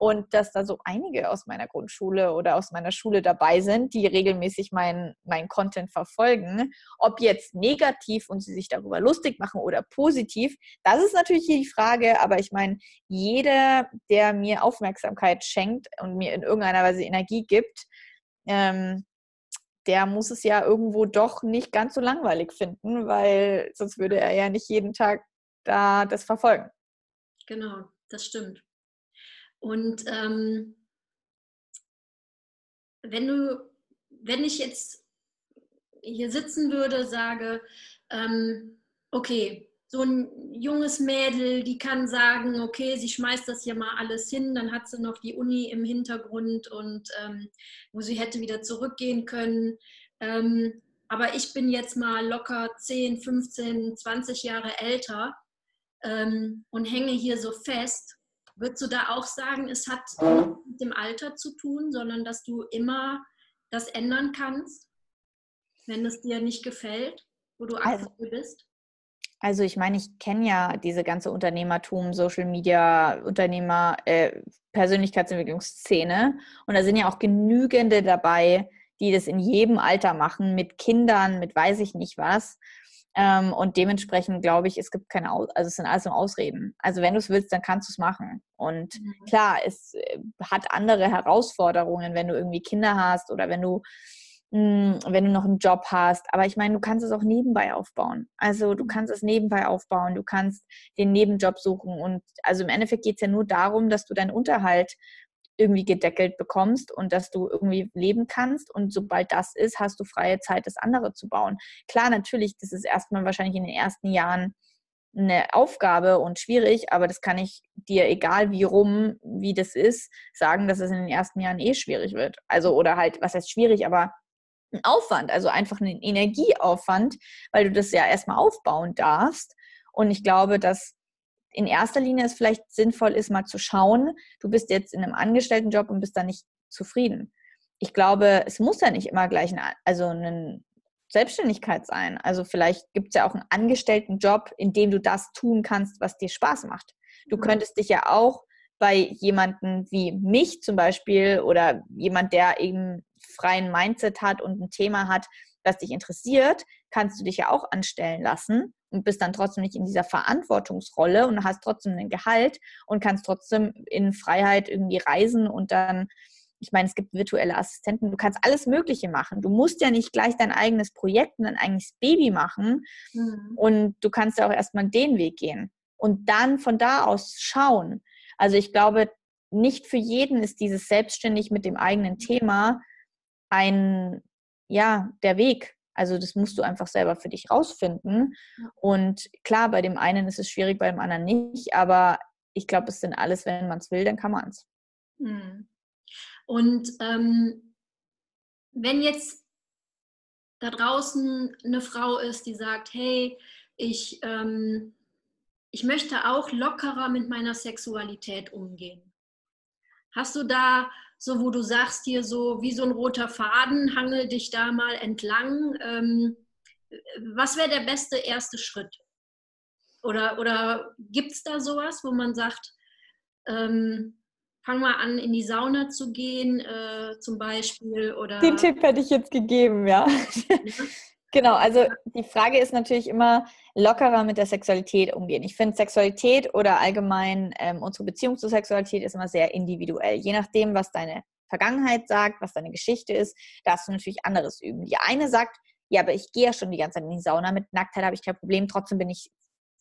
Und dass da so einige aus meiner Grundschule oder aus meiner Schule dabei sind, die regelmäßig meinen mein Content verfolgen. Ob jetzt negativ und sie sich darüber lustig machen oder positiv, das ist natürlich die Frage. Aber ich meine, jeder, der mir Aufmerksamkeit schenkt und mir in irgendeiner Weise Energie gibt, ähm, der muss es ja irgendwo doch nicht ganz so langweilig finden, weil sonst würde er ja nicht jeden Tag da das verfolgen. Genau, das stimmt. Und ähm, wenn du, wenn ich jetzt hier sitzen würde, sage, ähm, okay, so ein junges Mädel, die kann sagen, okay, sie schmeißt das hier mal alles hin, dann hat sie noch die Uni im Hintergrund und ähm, wo sie hätte wieder zurückgehen können. Ähm, aber ich bin jetzt mal locker 10, 15, 20 Jahre älter ähm, und hänge hier so fest. Würdest du da auch sagen, es hat mit dem Alter zu tun, sondern dass du immer das ändern kannst, wenn es dir nicht gefällt, wo du also aktuell also, bist? Also ich meine, ich kenne ja diese ganze Unternehmertum, Social Media, Unternehmer, äh, Persönlichkeitsentwicklungsszene. Und da sind ja auch genügende dabei, die das in jedem Alter machen, mit Kindern, mit weiß ich nicht was. Ähm, und dementsprechend glaube ich, es gibt keine, Aus also es sind alles nur Ausreden. Also wenn du es willst, dann kannst du es machen. Und mhm. klar, es äh, hat andere Herausforderungen, wenn du irgendwie Kinder hast oder wenn du hm, wenn du noch einen Job hast. Aber ich meine, du kannst es auch nebenbei aufbauen. Also du mhm. kannst es nebenbei aufbauen, du kannst den Nebenjob suchen. Und also im Endeffekt geht es ja nur darum, dass du deinen Unterhalt irgendwie gedeckelt bekommst und dass du irgendwie leben kannst. Und sobald das ist, hast du freie Zeit, das andere zu bauen. Klar, natürlich, das ist erstmal wahrscheinlich in den ersten Jahren eine Aufgabe und schwierig, aber das kann ich dir, egal wie rum, wie das ist, sagen, dass es in den ersten Jahren eh schwierig wird. Also, oder halt, was heißt schwierig, aber ein Aufwand, also einfach einen Energieaufwand, weil du das ja erstmal aufbauen darfst. Und ich glaube, dass in erster Linie es vielleicht sinnvoll ist, mal zu schauen, du bist jetzt in einem Angestelltenjob und bist da nicht zufrieden. Ich glaube, es muss ja nicht immer gleich ein, also eine Selbstständigkeit sein. Also vielleicht gibt es ja auch einen Angestelltenjob, in dem du das tun kannst, was dir Spaß macht. Du mhm. könntest dich ja auch bei jemandem wie mich zum Beispiel oder jemand, der eben freien Mindset hat und ein Thema hat, das dich interessiert, kannst du dich ja auch anstellen lassen und bist dann trotzdem nicht in dieser Verantwortungsrolle und hast trotzdem ein Gehalt und kannst trotzdem in Freiheit irgendwie reisen und dann, ich meine, es gibt virtuelle Assistenten, du kannst alles Mögliche machen. Du musst ja nicht gleich dein eigenes Projekt und dein eigenes Baby machen mhm. und du kannst ja auch erstmal den Weg gehen und dann von da aus schauen. Also ich glaube, nicht für jeden ist dieses selbstständig mit dem eigenen Thema ein, ja, der Weg. Also das musst du einfach selber für dich rausfinden. Und klar, bei dem einen ist es schwierig, bei dem anderen nicht. Aber ich glaube, es sind alles, wenn man es will, dann kann man es. Hm. Und ähm, wenn jetzt da draußen eine Frau ist, die sagt, hey, ich, ähm, ich möchte auch lockerer mit meiner Sexualität umgehen. Hast du da so wo du sagst hier so wie so ein roter Faden, hangel dich da mal entlang. Ähm, was wäre der beste erste Schritt? Oder, oder gibt es da sowas, wo man sagt, ähm, fang mal an, in die Sauna zu gehen, äh, zum Beispiel? Oder Den Tipp hätte ich jetzt gegeben, ja. Genau, also die Frage ist natürlich immer lockerer mit der Sexualität umgehen. Ich finde Sexualität oder allgemein ähm, unsere Beziehung zur Sexualität ist immer sehr individuell. Je nachdem, was deine Vergangenheit sagt, was deine Geschichte ist, darfst du natürlich anderes üben. Die eine sagt, ja, aber ich gehe ja schon die ganze Zeit in die Sauna, mit Nacktheit habe ich kein Problem, trotzdem bin ich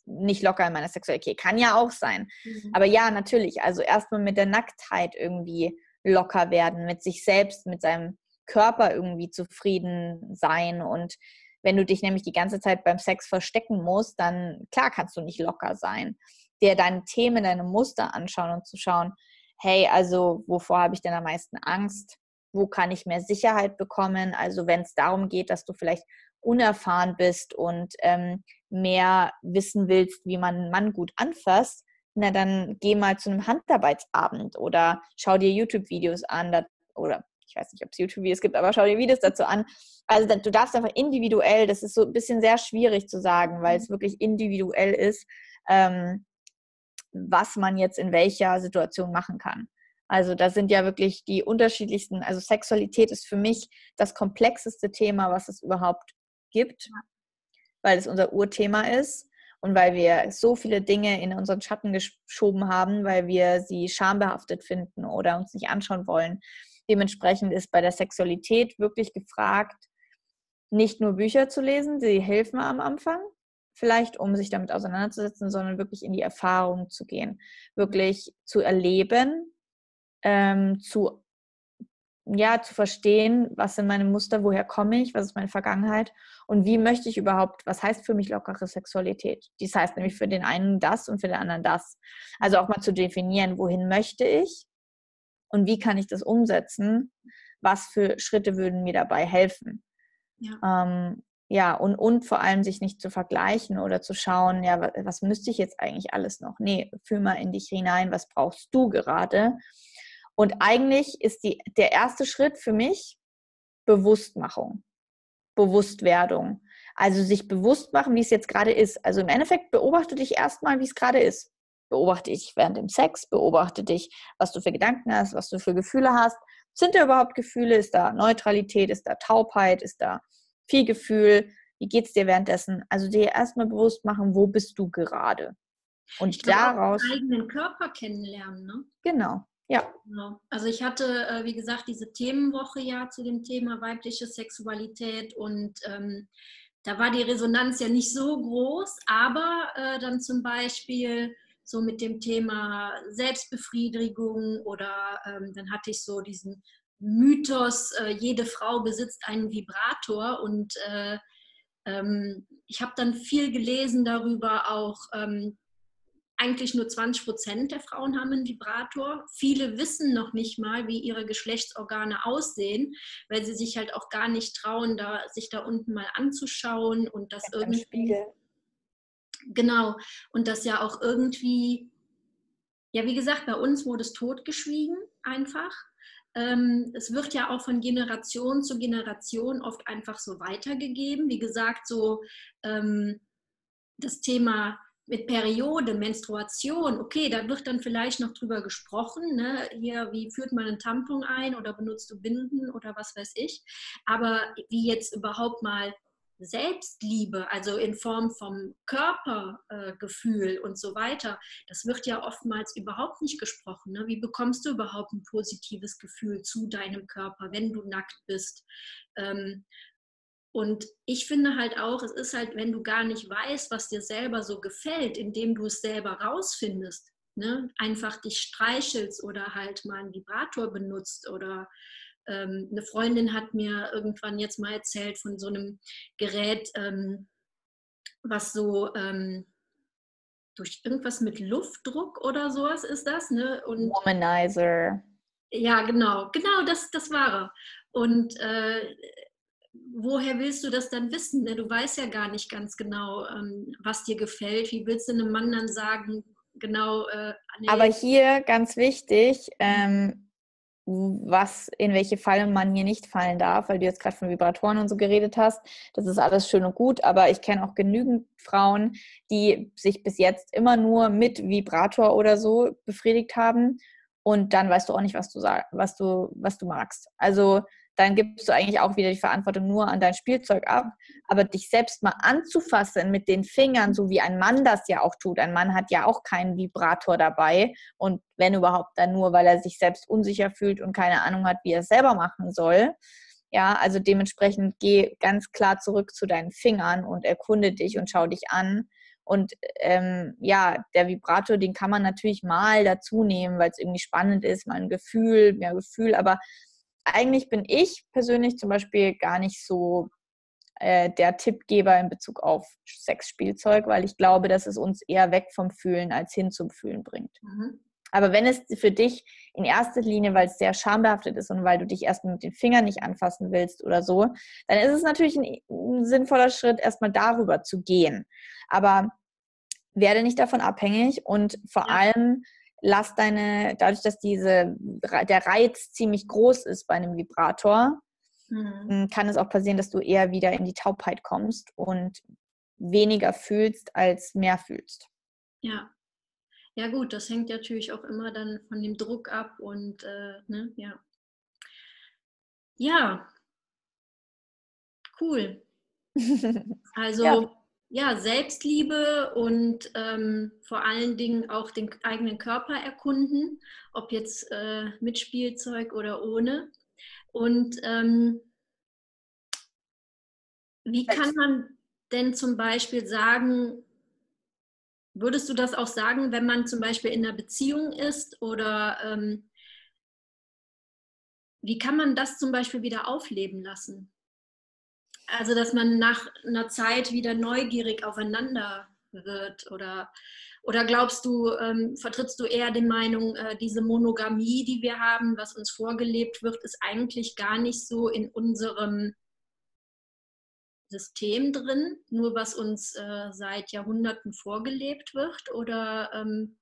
nicht locker in meiner Sexualität. Kann ja auch sein. Mhm. Aber ja, natürlich, also erstmal mit der Nacktheit irgendwie locker werden, mit sich selbst, mit seinem Körper irgendwie zufrieden sein. Und wenn du dich nämlich die ganze Zeit beim Sex verstecken musst, dann klar kannst du nicht locker sein. Dir deine Themen, deine Muster anschauen und zu schauen, hey, also wovor habe ich denn am meisten Angst? Wo kann ich mehr Sicherheit bekommen? Also wenn es darum geht, dass du vielleicht unerfahren bist und ähm, mehr wissen willst, wie man einen Mann gut anfasst, na dann geh mal zu einem Handarbeitsabend oder schau dir YouTube-Videos an oder ich weiß nicht, ob es YouTube-Videos gibt, aber schau dir Videos dazu an. Also du darfst einfach individuell, das ist so ein bisschen sehr schwierig zu sagen, weil es mhm. wirklich individuell ist, ähm, was man jetzt in welcher Situation machen kann. Also da sind ja wirklich die unterschiedlichsten, also Sexualität ist für mich das komplexeste Thema, was es überhaupt gibt, weil es unser Urthema ist und weil wir so viele Dinge in unseren Schatten geschoben haben, weil wir sie schambehaftet finden oder uns nicht anschauen wollen. Dementsprechend ist bei der Sexualität wirklich gefragt, nicht nur Bücher zu lesen, sie helfen am Anfang, vielleicht um sich damit auseinanderzusetzen, sondern wirklich in die Erfahrung zu gehen, wirklich zu erleben, ähm, zu ja, zu verstehen, was sind meine Muster, woher komme ich, was ist meine Vergangenheit und wie möchte ich überhaupt, was heißt für mich lockere Sexualität? Das heißt nämlich für den einen das und für den anderen das. Also auch mal zu definieren, wohin möchte ich und wie kann ich das umsetzen? Was für Schritte würden mir dabei helfen? Ja. Ähm, ja, und, und vor allem sich nicht zu vergleichen oder zu schauen, ja, was, was müsste ich jetzt eigentlich alles noch? Nee, fühl mal in dich hinein, was brauchst du gerade? Und eigentlich ist die, der erste Schritt für mich Bewusstmachung, Bewusstwerdung. Also sich bewusst machen, wie es jetzt gerade ist. Also im Endeffekt beobachte dich erstmal, wie es gerade ist. Beobachte dich während dem Sex, beobachte dich, was du für Gedanken hast, was du für Gefühle hast. Sind da überhaupt Gefühle? Ist da Neutralität? Ist da Taubheit? Ist da viel Gefühl? Wie geht es dir währenddessen? Also dir erstmal bewusst machen, wo bist du gerade? Und ich daraus. Auch eigenen Körper kennenlernen, ne? Genau. Ja. Genau. Also ich hatte, äh, wie gesagt, diese Themenwoche ja zu dem Thema weibliche Sexualität und ähm, da war die Resonanz ja nicht so groß, aber äh, dann zum Beispiel so mit dem Thema Selbstbefriedigung oder ähm, dann hatte ich so diesen Mythos, äh, jede Frau besitzt einen Vibrator und äh, ähm, ich habe dann viel gelesen darüber auch, ähm, eigentlich nur 20 Prozent der Frauen haben einen Vibrator. Viele wissen noch nicht mal, wie ihre Geschlechtsorgane aussehen, weil sie sich halt auch gar nicht trauen, da, sich da unten mal anzuschauen und das irgendwie. Spiegel. Genau. Und das ja auch irgendwie, ja, wie gesagt, bei uns wurde es totgeschwiegen einfach. Ähm, es wird ja auch von Generation zu Generation oft einfach so weitergegeben. Wie gesagt, so ähm, das Thema mit Periode, Menstruation, okay, da wird dann vielleicht noch drüber gesprochen, ne? hier, wie führt man einen Tampon ein oder benutzt du Binden oder was weiß ich. Aber wie jetzt überhaupt mal Selbstliebe, also in Form vom Körpergefühl äh, und so weiter, das wird ja oftmals überhaupt nicht gesprochen. Ne? Wie bekommst du überhaupt ein positives Gefühl zu deinem Körper, wenn du nackt bist? Ähm, und ich finde halt auch, es ist halt, wenn du gar nicht weißt, was dir selber so gefällt, indem du es selber rausfindest, ne? einfach dich streichelst oder halt mal einen Vibrator benutzt oder ähm, eine Freundin hat mir irgendwann jetzt mal erzählt von so einem Gerät, ähm, was so ähm, durch irgendwas mit Luftdruck oder sowas ist das, ne? Und, Womanizer. Ja, genau, genau, das, das war er. Und äh, woher willst du das dann wissen? Ne? Du weißt ja gar nicht ganz genau, ähm, was dir gefällt. Wie willst du einem Mann dann sagen, genau? Äh, nee. Aber hier ganz wichtig, ähm, was in welche Falle man hier nicht fallen darf, weil du jetzt gerade von Vibratoren und so geredet hast. Das ist alles schön und gut, aber ich kenne auch genügend Frauen, die sich bis jetzt immer nur mit Vibrator oder so befriedigt haben und dann weißt du auch nicht, was du sag, was du was du magst. Also dann gibst du eigentlich auch wieder die Verantwortung nur an dein Spielzeug ab. Aber dich selbst mal anzufassen mit den Fingern, so wie ein Mann das ja auch tut. Ein Mann hat ja auch keinen Vibrator dabei und wenn überhaupt dann nur, weil er sich selbst unsicher fühlt und keine Ahnung hat, wie er es selber machen soll. Ja, also dementsprechend geh ganz klar zurück zu deinen Fingern und erkunde dich und schau dich an. Und ähm, ja, der Vibrator, den kann man natürlich mal dazu nehmen, weil es irgendwie spannend ist, mal ein Gefühl, mehr Gefühl, aber eigentlich bin ich persönlich zum Beispiel gar nicht so äh, der Tippgeber in Bezug auf Sexspielzeug, weil ich glaube, dass es uns eher weg vom Fühlen als hin zum Fühlen bringt. Mhm. Aber wenn es für dich in erster Linie, weil es sehr schambehaftet ist und weil du dich erstmal mit den Fingern nicht anfassen willst oder so, dann ist es natürlich ein, ein sinnvoller Schritt, erstmal darüber zu gehen. Aber werde nicht davon abhängig und vor ja. allem lass deine, dadurch, dass diese, der Reiz ziemlich groß ist bei einem Vibrator, mhm. Hm, kann es auch passieren, dass du eher wieder in die Taubheit kommst und weniger fühlst als mehr fühlst. Ja. Ja gut, das hängt natürlich auch immer dann von dem Druck ab und äh, ne, ja. Ja, cool. Also ja ja, Selbstliebe und ähm, vor allen Dingen auch den eigenen Körper erkunden, ob jetzt äh, mit Spielzeug oder ohne. Und ähm, wie kann man denn zum Beispiel sagen, würdest du das auch sagen, wenn man zum Beispiel in einer Beziehung ist oder ähm, wie kann man das zum Beispiel wieder aufleben lassen? Also, dass man nach einer Zeit wieder neugierig aufeinander wird oder oder glaubst du, ähm, vertrittst du eher die Meinung, äh, diese Monogamie, die wir haben, was uns vorgelebt wird, ist eigentlich gar nicht so in unserem System drin, nur was uns äh, seit Jahrhunderten vorgelebt wird? Oder ähm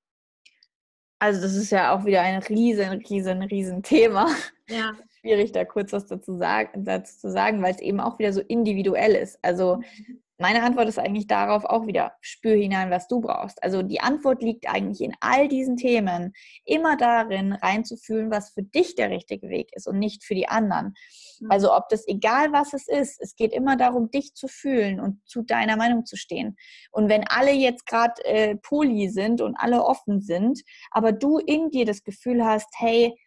also das ist ja auch wieder ein riesen, riesen, riesen Thema. Ja. Schwierig, da kurz was dazu, sagen, dazu zu sagen, weil es eben auch wieder so individuell ist. Also mhm meine Antwort ist eigentlich darauf auch wieder, spür hinein, was du brauchst. Also die Antwort liegt eigentlich in all diesen Themen immer darin, reinzufühlen, was für dich der richtige Weg ist und nicht für die anderen. Mhm. Also ob das egal was es ist, es geht immer darum, dich zu fühlen und zu deiner Meinung zu stehen. Und wenn alle jetzt gerade äh, poly sind und alle offen sind, aber du in dir das Gefühl hast, hey,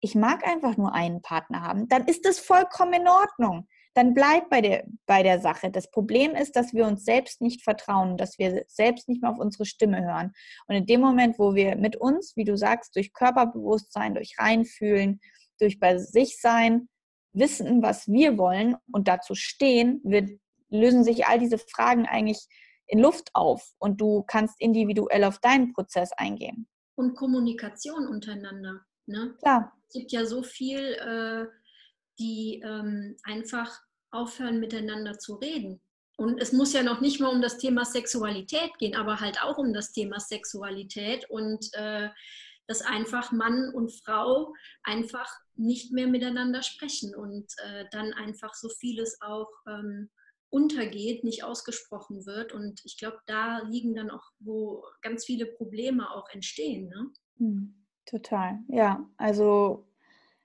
ich mag einfach nur einen Partner haben, dann ist das vollkommen in Ordnung dann bleib bei der, bei der Sache. Das Problem ist, dass wir uns selbst nicht vertrauen, dass wir selbst nicht mehr auf unsere Stimme hören. Und in dem Moment, wo wir mit uns, wie du sagst, durch Körperbewusstsein, durch Reinfühlen, durch bei sich sein, wissen, was wir wollen und dazu stehen, wird, lösen sich all diese Fragen eigentlich in Luft auf und du kannst individuell auf deinen Prozess eingehen. Und Kommunikation untereinander. Ne? Klar. Es gibt ja so viel, äh, die ähm, einfach aufhören, miteinander zu reden. Und es muss ja noch nicht mal um das Thema Sexualität gehen, aber halt auch um das Thema Sexualität und äh, dass einfach Mann und Frau einfach nicht mehr miteinander sprechen und äh, dann einfach so vieles auch ähm, untergeht, nicht ausgesprochen wird. Und ich glaube, da liegen dann auch, wo ganz viele Probleme auch entstehen. Ne? Hm, total, ja. Also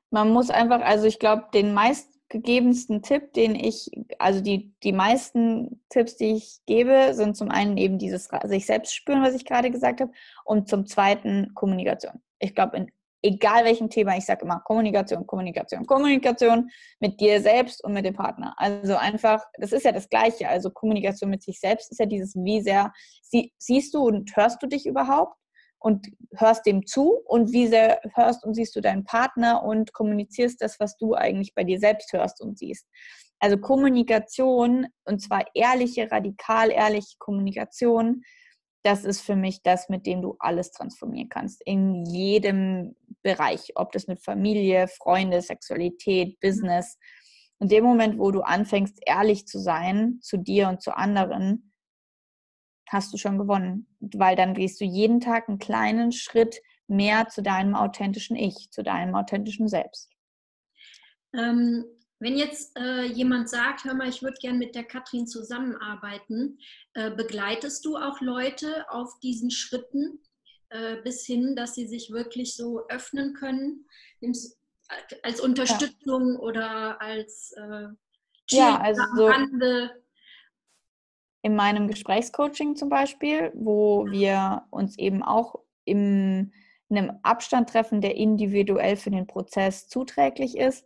man muss einfach, also ich glaube, den meistgegebensten Tipp, den ich, also die, die meisten Tipps, die ich gebe, sind zum einen eben dieses sich selbst spüren, was ich gerade gesagt habe, und zum zweiten Kommunikation. Ich glaube, in egal welchem Thema, ich sage immer Kommunikation, Kommunikation, Kommunikation mit dir selbst und mit dem Partner. Also einfach, das ist ja das Gleiche. Also Kommunikation mit sich selbst ist ja dieses, wie sehr sie, siehst du und hörst du dich überhaupt? Und hörst dem zu und wie sehr hörst und siehst du deinen Partner und kommunizierst das, was du eigentlich bei dir selbst hörst und siehst. Also Kommunikation und zwar ehrliche, radikal ehrliche Kommunikation, das ist für mich das, mit dem du alles transformieren kannst. In jedem Bereich, ob das mit Familie, Freunde, Sexualität, Business. In dem Moment, wo du anfängst, ehrlich zu sein zu dir und zu anderen, hast du schon gewonnen, weil dann gehst du jeden Tag einen kleinen Schritt mehr zu deinem authentischen Ich, zu deinem authentischen Selbst. Ähm, wenn jetzt äh, jemand sagt, hör mal, ich würde gerne mit der Katrin zusammenarbeiten, äh, begleitest du auch Leute auf diesen Schritten äh, bis hin, dass sie sich wirklich so öffnen können, als Unterstützung ja. oder als äh, ja, also so, in meinem Gesprächscoaching zum Beispiel, wo wir uns eben auch im, in einem Abstand treffen, der individuell für den Prozess zuträglich ist,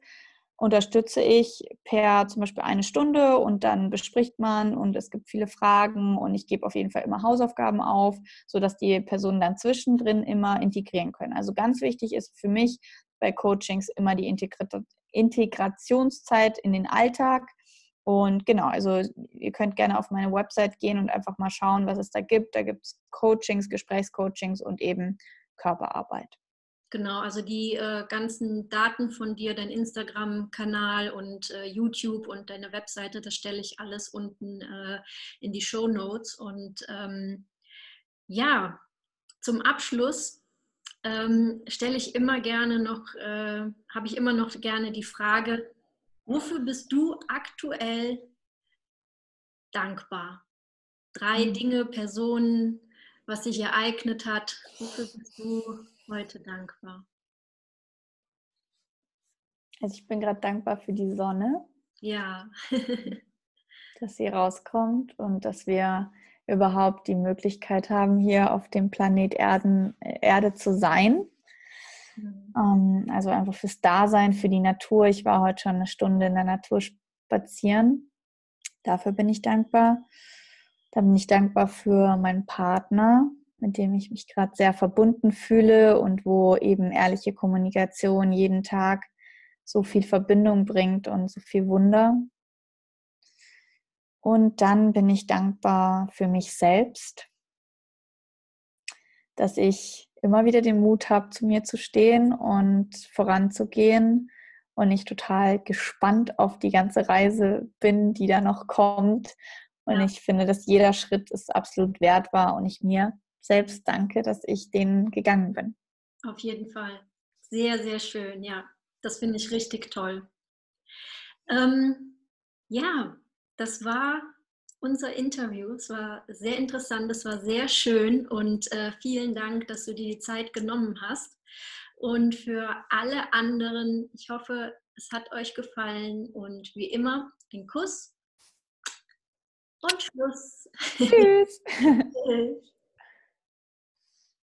unterstütze ich per zum Beispiel eine Stunde und dann bespricht man und es gibt viele Fragen und ich gebe auf jeden Fall immer Hausaufgaben auf, sodass die Personen dann zwischendrin immer integrieren können. Also ganz wichtig ist für mich bei Coachings immer die Integrationszeit in den Alltag und genau, also ihr könnt gerne auf meine Website gehen und einfach mal schauen, was es da gibt. Da gibt es Coachings, Gesprächscoachings und eben Körperarbeit. Genau, also die äh, ganzen Daten von dir, dein Instagram-Kanal und äh, YouTube und deine Webseite, das stelle ich alles unten äh, in die Show Notes. Und ähm, ja, zum Abschluss ähm, stelle ich immer gerne noch, äh, habe ich immer noch gerne die Frage, Wofür bist du aktuell dankbar? Drei mhm. Dinge, Personen, was sich ereignet hat. Wofür bist du heute dankbar? Also ich bin gerade dankbar für die Sonne. Ja. dass sie rauskommt und dass wir überhaupt die Möglichkeit haben, hier auf dem Planet Erden, Erde zu sein. Mhm. Ähm, also einfach fürs Dasein, für die Natur. Ich war heute schon eine Stunde in der Natur spazieren. Dafür bin ich dankbar. Da bin ich dankbar für meinen Partner, mit dem ich mich gerade sehr verbunden fühle und wo eben ehrliche Kommunikation jeden Tag so viel Verbindung bringt und so viel Wunder. Und dann bin ich dankbar für mich selbst, dass ich immer wieder den Mut habe, zu mir zu stehen und voranzugehen und ich total gespannt auf die ganze Reise bin, die da noch kommt. Und ja. ich finde, dass jeder Schritt ist absolut wert war und ich mir selbst danke, dass ich den gegangen bin. Auf jeden Fall. Sehr, sehr schön, ja. Das finde ich richtig toll. Ähm, ja, das war unser Interview. Es war sehr interessant, es war sehr schön und äh, vielen Dank, dass du dir die Zeit genommen hast. Und für alle anderen, ich hoffe, es hat euch gefallen und wie immer, den Kuss und Schluss. Tschüss.